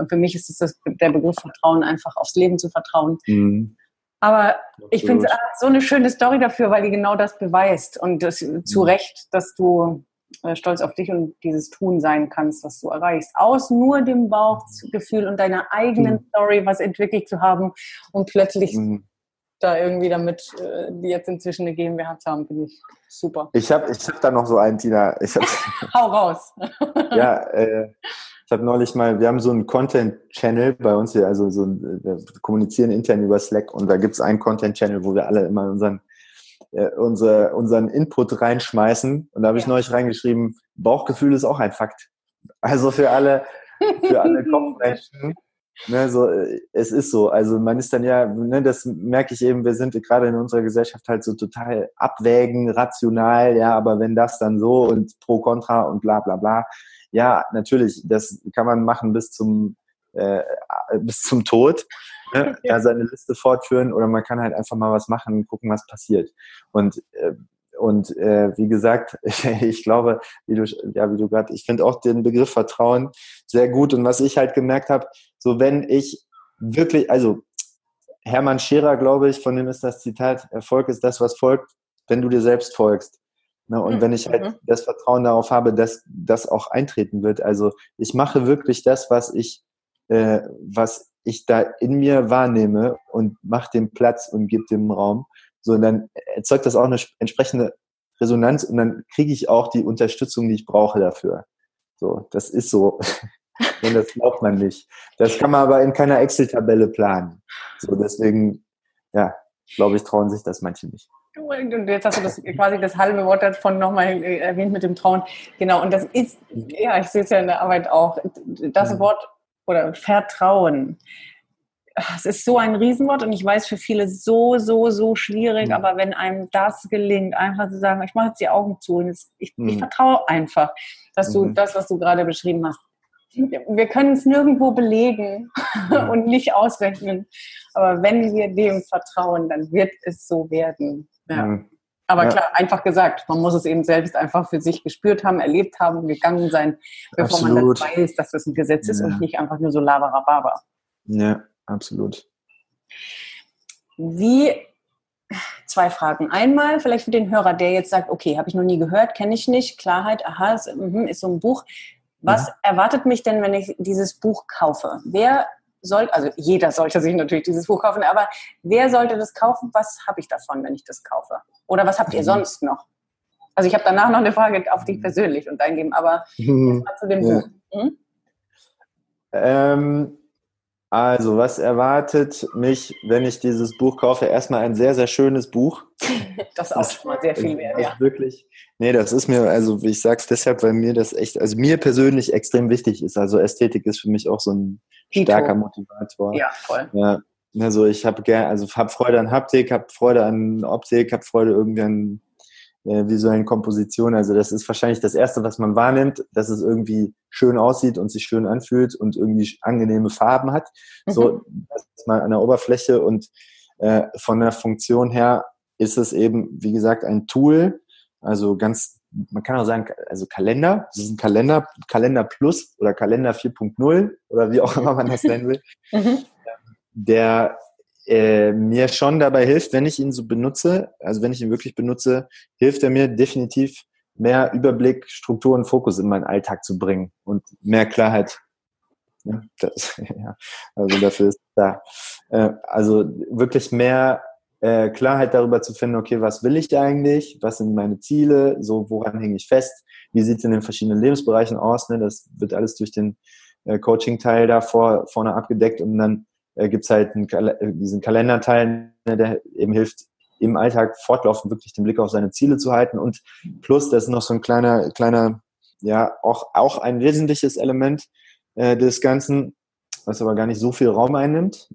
Für mich ist es das, der Begriff Vertrauen, einfach aufs Leben zu vertrauen. Mhm. Aber ich finde es so eine schöne Story dafür, weil die genau das beweist und das, zu mhm. Recht, dass du äh, stolz auf dich und dieses Tun sein kannst, was du erreichst. Aus nur dem Bauchgefühl und deiner eigenen mhm. Story was entwickelt zu haben und plötzlich mhm. da irgendwie damit, äh, die jetzt inzwischen eine GmbH zu haben, finde ich super. Ich habe ich hab da noch so einen, Tina. Ich hab, Hau raus. ja, äh, ich habe neulich mal, wir haben so einen Content-Channel bei uns hier, also so ein, wir kommunizieren intern über Slack und da gibt es einen Content-Channel, wo wir alle immer unseren äh, unser, unseren Input reinschmeißen. Und da habe ich ja. neulich reingeschrieben, Bauchgefühl ist auch ein Fakt. Also für alle, für alle Kopfmenschen. Ne, so, es ist so. Also man ist dann ja, ne, das merke ich eben, wir sind gerade in unserer Gesellschaft halt so total abwägen, rational, ja, aber wenn das dann so und pro contra und bla bla bla, ja, natürlich, das kann man machen bis zum äh, bis zum Tod, ne, ja. seine Liste fortführen oder man kann halt einfach mal was machen, gucken, was passiert. Und äh, und äh, wie gesagt, ich glaube, wie du, ja, wie du gerade, ich finde auch den Begriff Vertrauen sehr gut. Und was ich halt gemerkt habe, so wenn ich wirklich, also Hermann Scherer, glaube ich, von dem ist das Zitat, Erfolg ist das, was folgt, wenn du dir selbst folgst. Ne? Und mhm. wenn ich halt mhm. das Vertrauen darauf habe, dass das auch eintreten wird. Also ich mache wirklich das, was ich, äh, was ich da in mir wahrnehme und mache dem Platz und gebe dem Raum. So, und dann erzeugt das auch eine entsprechende Resonanz und dann kriege ich auch die Unterstützung, die ich brauche dafür. So, das ist so. und das glaubt man nicht. Das kann man aber in keiner Excel-Tabelle planen. So, deswegen, ja, glaube ich, trauen sich das manche nicht. Und jetzt hast du das quasi das halbe Wort davon nochmal äh, erwähnt mit dem Trauen. Genau, und das ist, ja, ich sehe es ja in der Arbeit auch, das Wort oder Vertrauen es ist so ein Riesenwort und ich weiß für viele so, so, so schwierig, mhm. aber wenn einem das gelingt, einfach zu sagen, ich mache jetzt die Augen zu und jetzt, ich, mhm. ich vertraue einfach, dass du mhm. das, was du gerade beschrieben hast, wir können es nirgendwo belegen und nicht ausrechnen, aber wenn wir dem vertrauen, dann wird es so werden. Ja. Aber ja. klar, einfach gesagt, man muss es eben selbst einfach für sich gespürt haben, erlebt haben, gegangen sein, bevor Absolut. man das weiß, dass das ein Gesetz ist ja. und nicht einfach nur so laberababa. Ja, absolut. Wie, zwei Fragen. Einmal vielleicht für den Hörer, der jetzt sagt, okay, habe ich noch nie gehört, kenne ich nicht, Klarheit, aha, ist, mhm, ist so ein Buch. Was ja. erwartet mich denn, wenn ich dieses Buch kaufe? Wer soll, also jeder sollte sich natürlich dieses Buch kaufen, aber wer sollte das kaufen? Was habe ich davon, wenn ich das kaufe? Oder was habt ihr mhm. sonst noch? Also ich habe danach noch eine Frage auf dich persönlich und eingeben, aber mhm. zu dem ja. Buch. Hm? Ähm, also, was erwartet mich, wenn ich dieses Buch kaufe? Erstmal ein sehr, sehr schönes Buch. Das ist auch schon mal sehr viel wert, ja. Wirklich. Nee, das ist mir, also ich sag's deshalb, weil mir das echt, also mir persönlich extrem wichtig ist. Also Ästhetik ist für mich auch so ein Hito. starker Motivator. Ja, voll. Ja, also ich habe gerne, also habe Freude an Haptik, habe Freude an Optik, habe Freude irgendwie an äh, visuellen Komposition. Also das ist wahrscheinlich das Erste, was man wahrnimmt, dass es irgendwie schön aussieht und sich schön anfühlt und irgendwie angenehme Farben hat. Mhm. So das ist mal an der Oberfläche und äh, von der Funktion her ist es eben, wie gesagt, ein Tool. Also ganz, man kann auch sagen, also Kalender. Das ist ein Kalender, Kalender Plus oder Kalender 4.0 oder wie auch immer man das nennen will. Mhm. Der äh, mir schon dabei hilft, wenn ich ihn so benutze, also wenn ich ihn wirklich benutze, hilft er mir definitiv mehr Überblick, Struktur und Fokus in meinen Alltag zu bringen und mehr Klarheit. Ja, das, ja, also dafür ist da. Äh, also wirklich mehr äh, Klarheit darüber zu finden, okay, was will ich eigentlich, was sind meine Ziele, so woran hänge ich fest, wie sieht es in den verschiedenen Lebensbereichen aus, ne? das wird alles durch den äh, Coaching-Teil da vor, vorne abgedeckt und dann äh, gibt es halt einen, äh, diesen Kalenderteil, ne, der eben hilft, im Alltag fortlaufend wirklich den Blick auf seine Ziele zu halten. Und plus, das ist noch so ein kleiner, kleiner, ja, auch, auch ein wesentliches Element äh, des Ganzen, was aber gar nicht so viel Raum einnimmt.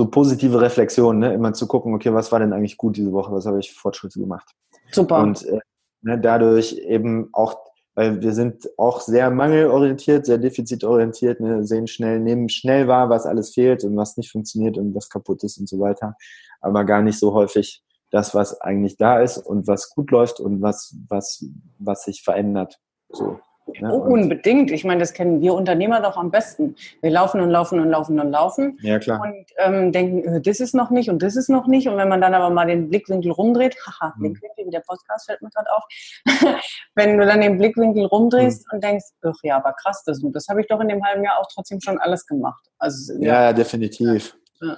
So positive Reflexion, ne? immer zu gucken, okay, was war denn eigentlich gut diese Woche, was habe ich Fortschritte gemacht. Super. Und äh, ne, dadurch eben auch weil wir sind auch sehr mangelorientiert, sehr defizitorientiert, ne, sehen schnell, nehmen schnell wahr, was alles fehlt und was nicht funktioniert und was kaputt ist und so weiter, aber gar nicht so häufig das, was eigentlich da ist und was gut läuft und was, was, was sich verändert. So. Ja, oh, unbedingt. Ich meine, das kennen wir Unternehmer doch am besten. Wir laufen und laufen und laufen und laufen. Ja, klar. Und ähm, denken, äh, das ist noch nicht und das ist noch nicht. Und wenn man dann aber mal den Blickwinkel rumdreht, haha, mhm. Blickwinkel, wie der Podcast fällt mir gerade auf. wenn du dann den Blickwinkel rumdrehst mhm. und denkst, ach ja, aber krass, das, das habe ich doch in dem halben Jahr auch trotzdem schon alles gemacht. Also, ja, ja definitiv. Ja.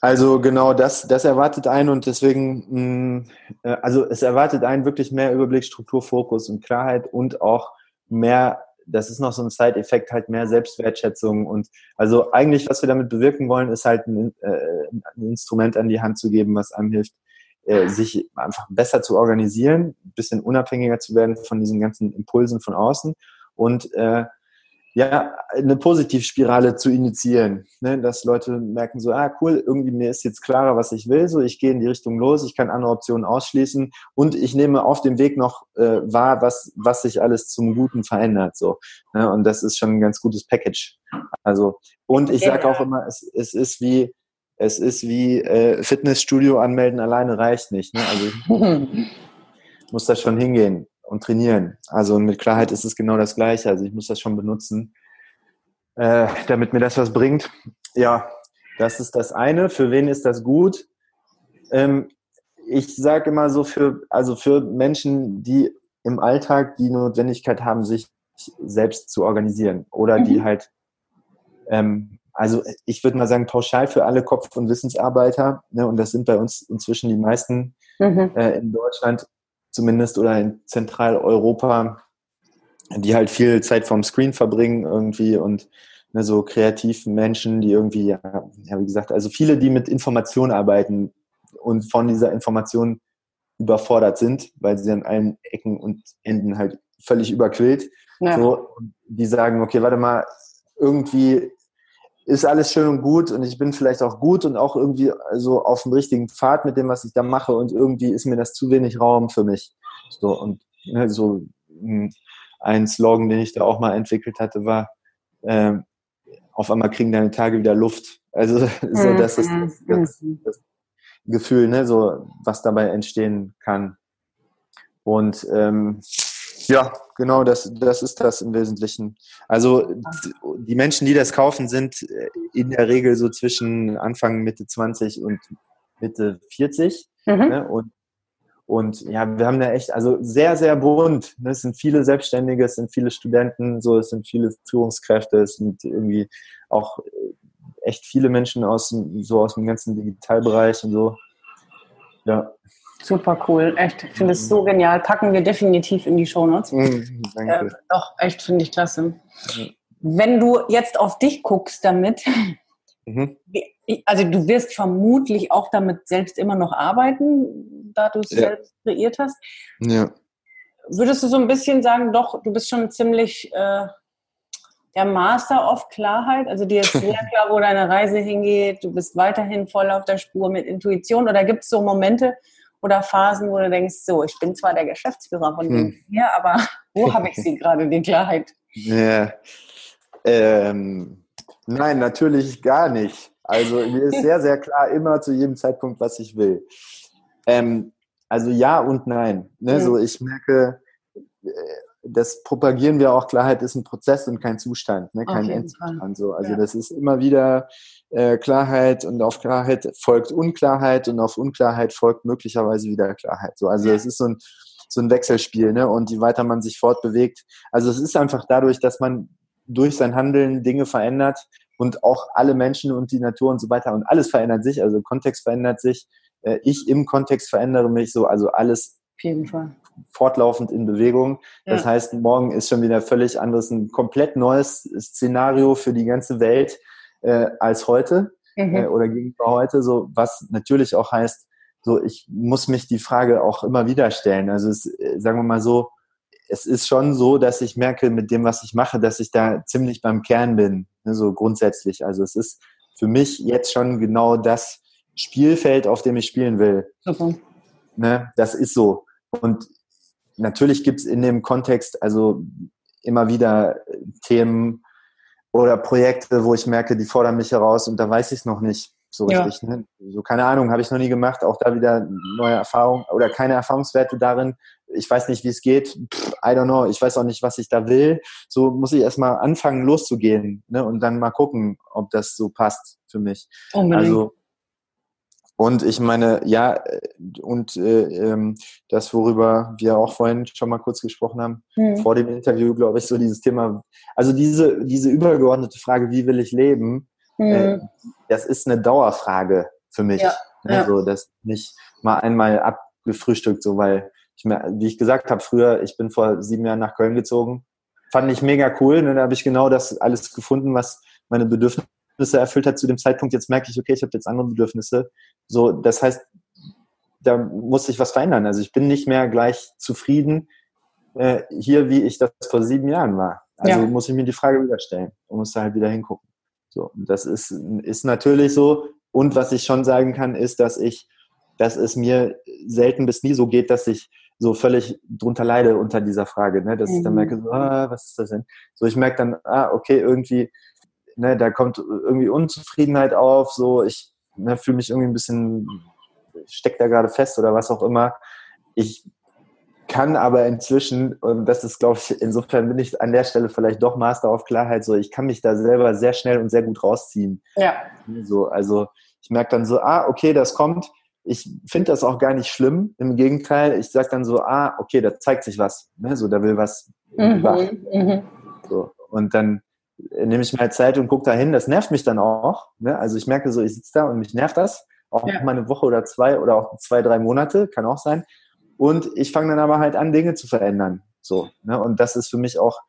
Also genau das, das erwartet einen und deswegen, mh, mm, äh, also es erwartet einen wirklich mehr Überblick, Struktur, Fokus und Klarheit und auch mehr, das ist noch so ein Side-Effekt, halt mehr Selbstwertschätzung und also eigentlich, was wir damit bewirken wollen, ist halt ein, äh, ein Instrument an die Hand zu geben, was einem hilft, äh, sich einfach besser zu organisieren, bisschen unabhängiger zu werden von diesen ganzen Impulsen von außen und äh, ja, eine Positivspirale zu initiieren, ne? dass Leute merken so, ah cool, irgendwie mir ist jetzt klarer, was ich will, so ich gehe in die Richtung los, ich kann andere Optionen ausschließen und ich nehme auf dem Weg noch äh, wahr, was was sich alles zum Guten verändert, so ne? und das ist schon ein ganz gutes Package. Also und ich sage auch immer, es, es ist wie es ist wie äh, Fitnessstudio anmelden alleine reicht nicht, ne? also muss da schon hingehen und trainieren. Also mit Klarheit ist es genau das Gleiche. Also ich muss das schon benutzen, äh, damit mir das was bringt. Ja, das ist das eine. Für wen ist das gut? Ähm, ich sage immer so für, also für Menschen, die im Alltag die Notwendigkeit haben, sich selbst zu organisieren oder mhm. die halt, ähm, also ich würde mal sagen, pauschal für alle Kopf- und Wissensarbeiter, ne, und das sind bei uns inzwischen die meisten mhm. äh, in Deutschland, zumindest oder in Zentraleuropa, die halt viel Zeit vorm Screen verbringen irgendwie und ne, so kreativen Menschen, die irgendwie, ja, ja, wie gesagt, also viele, die mit Informationen arbeiten und von dieser Information überfordert sind, weil sie an allen Ecken und Enden halt völlig überquillt. Ja. So, die sagen, okay, warte mal, irgendwie ist alles schön und gut und ich bin vielleicht auch gut und auch irgendwie so auf dem richtigen Pfad mit dem, was ich da mache und irgendwie ist mir das zu wenig Raum für mich. So und ne, so hm, ein Slogan, den ich da auch mal entwickelt hatte, war äh, auf einmal kriegen deine Tage wieder Luft. Also so das ist das, das, das Gefühl, ne, so was dabei entstehen kann. Und ähm, ja, genau, das, das ist das im Wesentlichen. Also die Menschen, die das kaufen, sind äh, in der Regel so zwischen Anfang, Mitte 20 und Mitte 40. Mhm. Ne? Und, und ja, wir haben da echt, also sehr, sehr bunt. Ne? Es sind viele Selbstständige, es sind viele Studenten, so, es sind viele Führungskräfte, es sind irgendwie auch echt viele Menschen aus, so aus dem ganzen Digitalbereich und so. Ja. Super cool, echt. Ich finde es so genial. Packen wir definitiv in die Shownotes. Mhm, danke. Äh, doch, echt, finde ich klasse. Mhm. Wenn du jetzt auf dich guckst damit, mhm. also du wirst vermutlich auch damit selbst immer noch arbeiten, da du es ja. selbst kreiert hast. Ja. Würdest du so ein bisschen sagen, doch, du bist schon ziemlich äh, der Master of Klarheit? Also dir ist sehr klar, wo deine Reise hingeht, du bist weiterhin voll auf der Spur mit Intuition oder gibt es so Momente, oder Phasen, wo du denkst, so, ich bin zwar der Geschäftsführer von hm. hier, aber wo habe ich sie gerade, die Klarheit? Ja. Ähm, nein, natürlich gar nicht. Also mir ist sehr, sehr klar immer zu jedem Zeitpunkt, was ich will. Ähm, also ja und nein. Ne? Mhm. So, ich merke, äh, das propagieren wir auch, Klarheit ist ein Prozess und kein Zustand, ne? kein Endzustand. So. Also ja. das ist immer wieder äh, Klarheit und auf Klarheit folgt Unklarheit und auf Unklarheit folgt möglicherweise wieder Klarheit. So, also es ist so ein, so ein Wechselspiel, ne? Und je weiter man sich fortbewegt, also es ist einfach dadurch, dass man durch sein Handeln Dinge verändert und auch alle Menschen und die Natur und so weiter und alles verändert sich, also Kontext verändert sich, äh, ich im Kontext verändere mich so, also alles auf jeden Fall fortlaufend in Bewegung. Das ja. heißt, morgen ist schon wieder völlig anderes, ein komplett neues Szenario für die ganze Welt äh, als heute mhm. äh, oder gegenüber heute. So was natürlich auch heißt, so ich muss mich die Frage auch immer wieder stellen. Also es, äh, sagen wir mal so, es ist schon so, dass ich merke mit dem, was ich mache, dass ich da ziemlich beim Kern bin, ne, so grundsätzlich. Also es ist für mich jetzt schon genau das Spielfeld, auf dem ich spielen will. Okay. Ne, das ist so. Und natürlich gibt es in dem Kontext also immer wieder Themen oder Projekte, wo ich merke, die fordern mich heraus und da weiß ich es noch nicht so ja. richtig. Ne? So keine Ahnung, habe ich noch nie gemacht. Auch da wieder neue Erfahrungen oder keine Erfahrungswerte darin. Ich weiß nicht, wie es geht. Pff, I don't know. Ich weiß auch nicht, was ich da will. So muss ich erstmal anfangen, loszugehen ne? und dann mal gucken, ob das so passt für mich. Unbedingt. Also und ich meine, ja, und äh, ähm, das, worüber wir auch vorhin schon mal kurz gesprochen haben, mhm. vor dem Interview, glaube ich, so dieses Thema, also diese, diese übergeordnete Frage, wie will ich leben, mhm. äh, das ist eine Dauerfrage für mich. Ja. Also das nicht mal einmal abgefrühstückt, so weil ich mir, wie ich gesagt habe, früher, ich bin vor sieben Jahren nach Köln gezogen, fand ich mega cool. Ne? Da habe ich genau das alles gefunden, was meine Bedürfnisse Bedürfnisse erfüllt hat zu dem Zeitpunkt, jetzt merke ich, okay, ich habe jetzt andere Bedürfnisse. So, das heißt, da muss sich was verändern. Also ich bin nicht mehr gleich zufrieden äh, hier, wie ich das vor sieben Jahren war. Also ja. muss ich mir die Frage wieder stellen und muss da halt wieder hingucken. So, das ist, ist natürlich so. Und was ich schon sagen kann, ist, dass ich, dass es mir selten bis nie so geht, dass ich so völlig drunter leide unter dieser Frage, ne? dass mhm. ich dann mhm. merke, so, ah, was ist das denn? So, ich merke dann, ah, okay, irgendwie, ne, da kommt irgendwie Unzufriedenheit auf, so, ich ne, fühle mich irgendwie ein bisschen, steckt da gerade fest oder was auch immer. Ich kann aber inzwischen, und das ist, glaube ich, insofern bin ich an der Stelle vielleicht doch Master auf Klarheit, so ich kann mich da selber sehr schnell und sehr gut rausziehen. Ja. So, also ich merke dann so, ah, okay, das kommt. Ich finde das auch gar nicht schlimm. Im Gegenteil, ich sage dann so, ah, okay, da zeigt sich was. Ne? So, da will was. Mhm, mhm. So, und dann nehme ich mir halt Zeit und gucke da hin. Das nervt mich dann auch. Ne? Also ich merke so, ich sitze da und mich nervt das. Auch ja. mal eine Woche oder zwei oder auch zwei, drei Monate, kann auch sein. Und ich fange dann aber halt an, Dinge zu verändern. So, ne? Und das ist für mich auch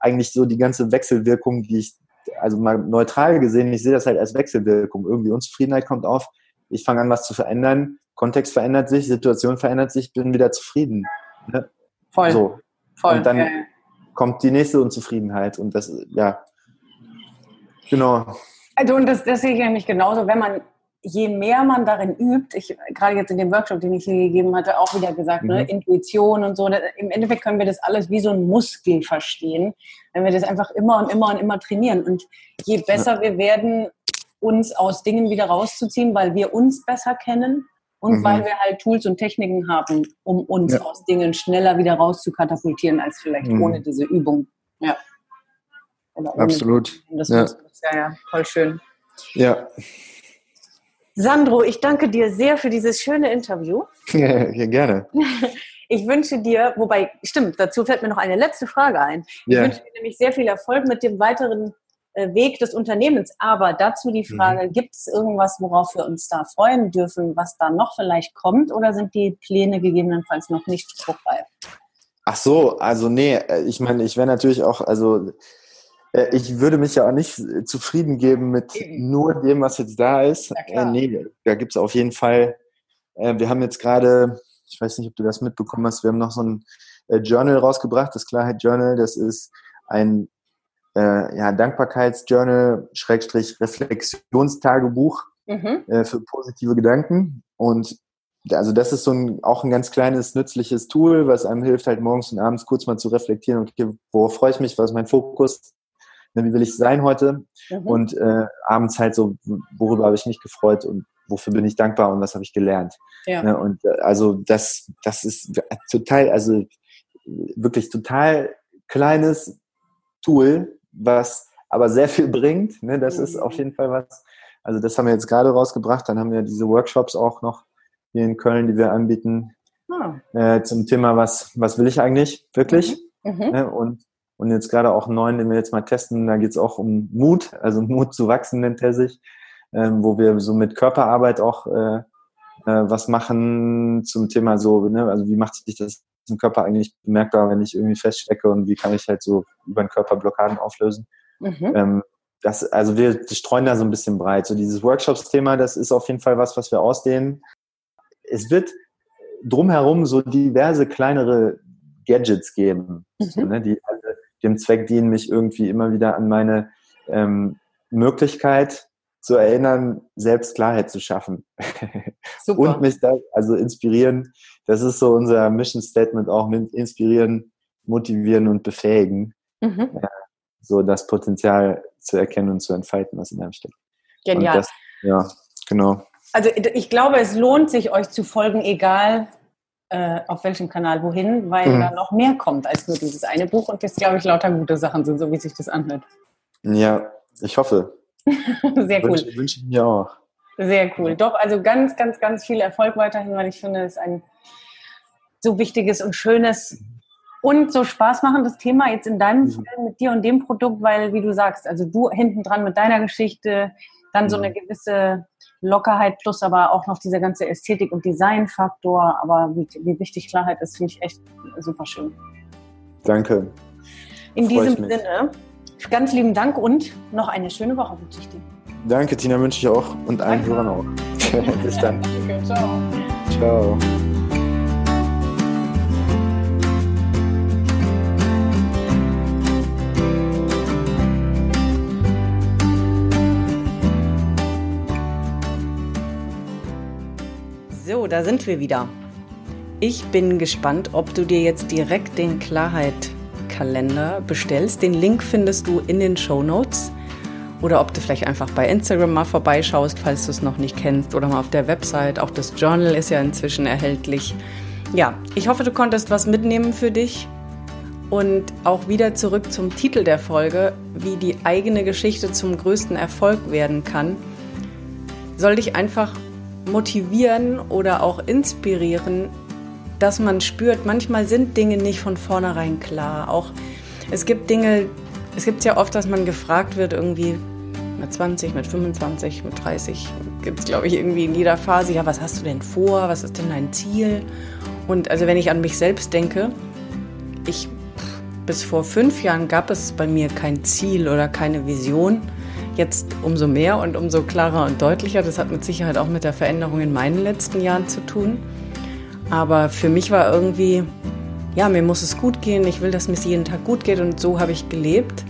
eigentlich so die ganze Wechselwirkung, die ich, also mal neutral gesehen, ich sehe das halt als Wechselwirkung. Irgendwie Unzufriedenheit kommt auf, ich fange an, was zu verändern, Kontext verändert sich, Situation verändert sich, bin wieder zufrieden. Ne? Voll. So. Voll. Und dann ja, ja. Kommt die nächste Unzufriedenheit und das, ja, genau. Also und das, das sehe ich nämlich genauso, wenn man je mehr man darin übt, ich gerade jetzt in dem Workshop, den ich hier gegeben hatte, auch wieder gesagt, ne, mhm. ne, Intuition und so, im Endeffekt können wir das alles wie so ein Muskel verstehen, wenn wir das einfach immer und immer und immer trainieren. Und je besser ja. wir werden, uns aus Dingen wieder rauszuziehen, weil wir uns besser kennen und mhm. weil wir halt Tools und Techniken haben, um uns ja. aus Dingen schneller wieder rauszukatapultieren, als vielleicht mhm. ohne diese Übung. Ja. Absolut. Das ja. Ist, ja, ja, voll schön. Ja. Sandro, ich danke dir sehr für dieses schöne Interview. Ja, gerne. Ich wünsche dir, wobei, stimmt, dazu fällt mir noch eine letzte Frage ein. Ich wünsche dir nämlich sehr viel Erfolg mit dem weiteren Weg des Unternehmens. Aber dazu die Frage, mhm. gibt es irgendwas, worauf wir uns da freuen dürfen, was da noch vielleicht kommt? Oder sind die Pläne gegebenenfalls noch nicht spruchreif? Ach so, also nee, äh, ich meine, ich wäre natürlich auch, also äh, ich würde mich ja auch nicht zufrieden geben mit Eben. nur dem, was jetzt da ist. Äh, nee, da gibt es auf jeden Fall, äh, wir haben jetzt gerade, ich weiß nicht, ob du das mitbekommen hast, wir haben noch so ein äh, Journal rausgebracht, das Klarheit Journal, das ist ein äh, ja, Dankbarkeitsjournal, Schrägstrich Reflexionstagebuch mhm. äh, für positive Gedanken. Und also das ist so ein, auch ein ganz kleines, nützliches Tool, was einem hilft, halt morgens und abends kurz mal zu reflektieren, okay, worauf freue ich mich, was ist mein Fokus, ne, wie will ich sein heute mhm. und äh, abends halt so, worüber habe ich mich gefreut und wofür bin ich dankbar und was habe ich gelernt. Ja. Ne, und äh, also das, das ist total, also wirklich total kleines Tool, was aber sehr viel bringt. Ne? Das mhm. ist auf jeden Fall was. Also das haben wir jetzt gerade rausgebracht. Dann haben wir diese Workshops auch noch hier in Köln, die wir anbieten ah. äh, zum Thema, was, was will ich eigentlich wirklich? Mhm. Mhm. Ne? Und und jetzt gerade auch einen neuen, den wir jetzt mal testen, da geht es auch um Mut, also Mut zu wachsen nennt er sich, ähm, wo wir so mit Körperarbeit auch äh, äh, was machen zum Thema so, ne, also wie macht sich das im Körper eigentlich bemerkbar, wenn ich irgendwie feststecke und wie kann ich halt so über den Körper Blockaden auflösen. Mhm. Ähm, das, also wir streuen da so ein bisschen breit. So dieses Workshops-Thema, das ist auf jeden Fall was, was wir ausdehnen. Es wird drumherum so diverse kleinere Gadgets geben, mhm. so, ne, die alle dem Zweck dienen, mich irgendwie immer wieder an meine ähm, Möglichkeit zu erinnern, selbst Klarheit zu schaffen. Super. Und mich da, also inspirieren, das ist so unser Mission Statement auch, inspirieren, motivieren und befähigen, mhm. ja, so das Potenzial zu erkennen und zu entfalten, was in einem steckt. Genial. Das, ja, genau. Also ich glaube, es lohnt sich, euch zu folgen, egal äh, auf welchem Kanal wohin, weil mhm. da noch mehr kommt als nur dieses eine Buch und das, glaube ich, lauter gute Sachen sind, so wie sich das anhört. Ja, ich hoffe. Sehr cool. Wünsche, wünsche ich mir auch. Sehr cool. Doch, also ganz, ganz, ganz viel Erfolg weiterhin, weil ich finde, es ist ein so wichtiges und schönes und so Spaß machendes Thema jetzt in deinem mhm. Fall mit dir und dem Produkt, weil, wie du sagst, also du hinten dran mit deiner Geschichte, dann so mhm. eine gewisse Lockerheit plus aber auch noch dieser ganze Ästhetik- und Designfaktor. Aber wie, wie wichtig Klarheit ist, finde ich echt super schön. Danke. In Freu diesem Sinne, Ganz lieben Dank und noch eine schöne Woche wünsche ich dir. Danke, Tina, wünsche ich auch und allen Danke. Hörern auch. Bis dann. Danke, ciao. Ciao. So, da sind wir wieder. Ich bin gespannt, ob du dir jetzt direkt den Klarheit Klarheit-Kalender bestellst. Den Link findest du in den Show Notes. Oder ob du vielleicht einfach bei Instagram mal vorbeischaust, falls du es noch nicht kennst. Oder mal auf der Website. Auch das Journal ist ja inzwischen erhältlich. Ja, ich hoffe, du konntest was mitnehmen für dich. Und auch wieder zurück zum Titel der Folge, wie die eigene Geschichte zum größten Erfolg werden kann. Soll dich einfach motivieren oder auch inspirieren, dass man spürt, manchmal sind Dinge nicht von vornherein klar. Auch es gibt Dinge, es gibt ja oft, dass man gefragt wird, irgendwie mit 20, mit 25, mit 30, gibt es, glaube ich, irgendwie in jeder Phase, ja, was hast du denn vor, was ist denn dein Ziel? Und also wenn ich an mich selbst denke, ich bis vor fünf Jahren gab es bei mir kein Ziel oder keine Vision. Jetzt umso mehr und umso klarer und deutlicher. Das hat mit Sicherheit auch mit der Veränderung in meinen letzten Jahren zu tun. Aber für mich war irgendwie, ja, mir muss es gut gehen. Ich will, dass mir es jeden Tag gut geht und so habe ich gelebt.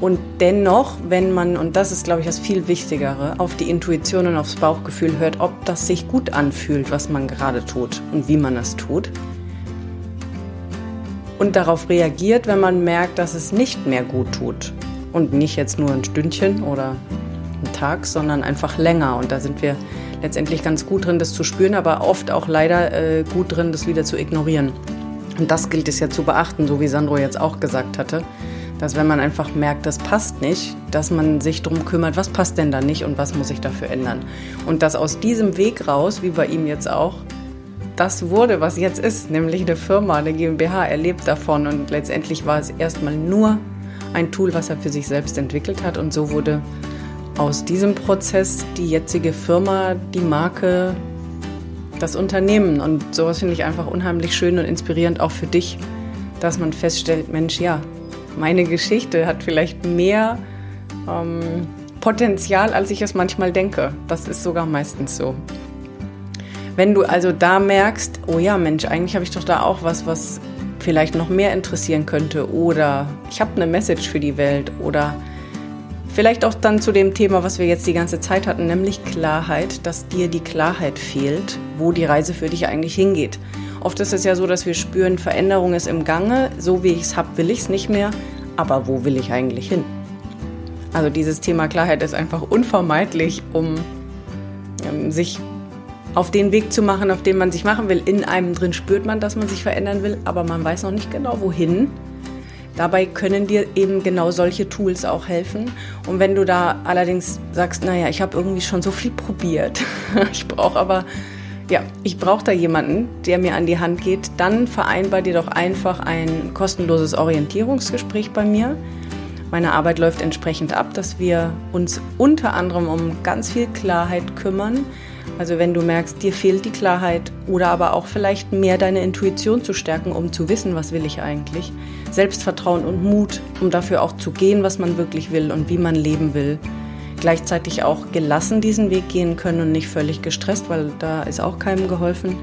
Und dennoch, wenn man, und das ist, glaube ich, das viel Wichtigere, auf die Intuition und aufs Bauchgefühl hört, ob das sich gut anfühlt, was man gerade tut und wie man es tut. Und darauf reagiert, wenn man merkt, dass es nicht mehr gut tut. Und nicht jetzt nur ein Stündchen oder einen Tag, sondern einfach länger. Und da sind wir letztendlich ganz gut drin, das zu spüren, aber oft auch leider äh, gut drin, das wieder zu ignorieren. Und das gilt es ja zu beachten, so wie Sandro jetzt auch gesagt hatte, dass wenn man einfach merkt, das passt nicht, dass man sich darum kümmert, was passt denn da nicht und was muss ich dafür ändern. Und dass aus diesem Weg raus, wie bei ihm jetzt auch, das wurde, was jetzt ist, nämlich eine Firma, eine GmbH, er lebt davon und letztendlich war es erstmal nur ein Tool, was er für sich selbst entwickelt hat und so wurde aus diesem Prozess die jetzige Firma, die Marke, das Unternehmen. Und sowas finde ich einfach unheimlich schön und inspirierend auch für dich, dass man feststellt, Mensch, ja, meine Geschichte hat vielleicht mehr ähm, Potenzial, als ich es manchmal denke. Das ist sogar meistens so. Wenn du also da merkst, oh ja, Mensch, eigentlich habe ich doch da auch was, was vielleicht noch mehr interessieren könnte oder ich habe eine Message für die Welt oder Vielleicht auch dann zu dem Thema, was wir jetzt die ganze Zeit hatten, nämlich Klarheit, dass dir die Klarheit fehlt, wo die Reise für dich eigentlich hingeht. Oft ist es ja so, dass wir spüren, Veränderung ist im Gange, so wie ich es habe, will ich es nicht mehr, aber wo will ich eigentlich hin? Also dieses Thema Klarheit ist einfach unvermeidlich, um ähm, sich auf den Weg zu machen, auf den man sich machen will. In einem drin spürt man, dass man sich verändern will, aber man weiß noch nicht genau wohin. Dabei können dir eben genau solche Tools auch helfen. Und wenn du da allerdings sagst, naja, ich habe irgendwie schon so viel probiert, ich brauche aber, ja, ich brauche da jemanden, der mir an die Hand geht, dann vereinbar dir doch einfach ein kostenloses Orientierungsgespräch bei mir. Meine Arbeit läuft entsprechend ab, dass wir uns unter anderem um ganz viel Klarheit kümmern, also wenn du merkst, dir fehlt die Klarheit oder aber auch vielleicht mehr deine Intuition zu stärken, um zu wissen, was will ich eigentlich. Selbstvertrauen und Mut, um dafür auch zu gehen, was man wirklich will und wie man leben will. Gleichzeitig auch gelassen diesen Weg gehen können und nicht völlig gestresst, weil da ist auch keinem geholfen.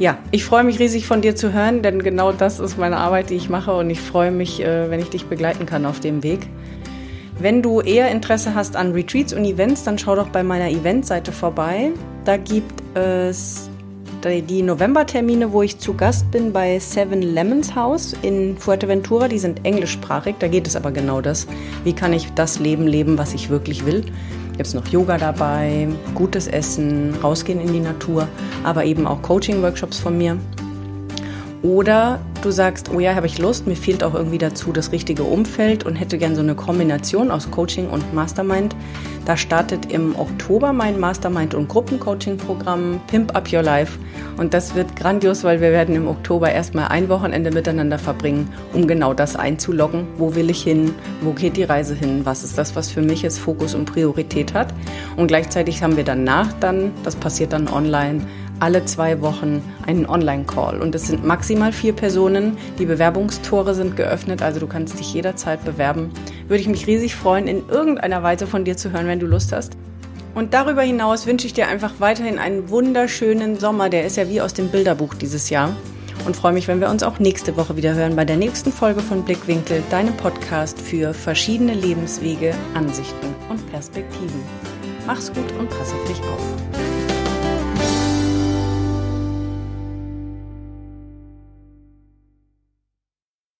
Ja, ich freue mich riesig von dir zu hören, denn genau das ist meine Arbeit, die ich mache und ich freue mich, äh, wenn ich dich begleiten kann auf dem Weg. Wenn du eher Interesse hast an Retreats und Events, dann schau doch bei meiner Eventseite vorbei. Da gibt es die Novembertermine, wo ich zu Gast bin bei Seven Lemons House in Fuerteventura. Die sind englischsprachig, da geht es aber genau das. Wie kann ich das Leben leben, was ich wirklich will? Gibt es noch Yoga dabei, gutes Essen, rausgehen in die Natur, aber eben auch Coaching-Workshops von mir. Oder du sagst, oh ja, habe ich Lust, mir fehlt auch irgendwie dazu das richtige Umfeld und hätte gern so eine Kombination aus Coaching und Mastermind. Da startet im Oktober mein Mastermind- und Gruppencoaching-Programm Pimp Up Your Life. Und das wird grandios, weil wir werden im Oktober erstmal ein Wochenende miteinander verbringen, um genau das einzuloggen. Wo will ich hin? Wo geht die Reise hin? Was ist das, was für mich jetzt Fokus und Priorität hat? Und gleichzeitig haben wir danach dann, das passiert dann online, alle zwei Wochen einen Online-Call. Und es sind maximal vier Personen. Die Bewerbungstore sind geöffnet, also du kannst dich jederzeit bewerben. Würde ich mich riesig freuen, in irgendeiner Weise von dir zu hören, wenn du Lust hast. Und darüber hinaus wünsche ich dir einfach weiterhin einen wunderschönen Sommer. Der ist ja wie aus dem Bilderbuch dieses Jahr. Und freue mich, wenn wir uns auch nächste Woche wieder hören bei der nächsten Folge von Blickwinkel, deinem Podcast für verschiedene Lebenswege, Ansichten und Perspektiven. Mach's gut und pass auf dich auf.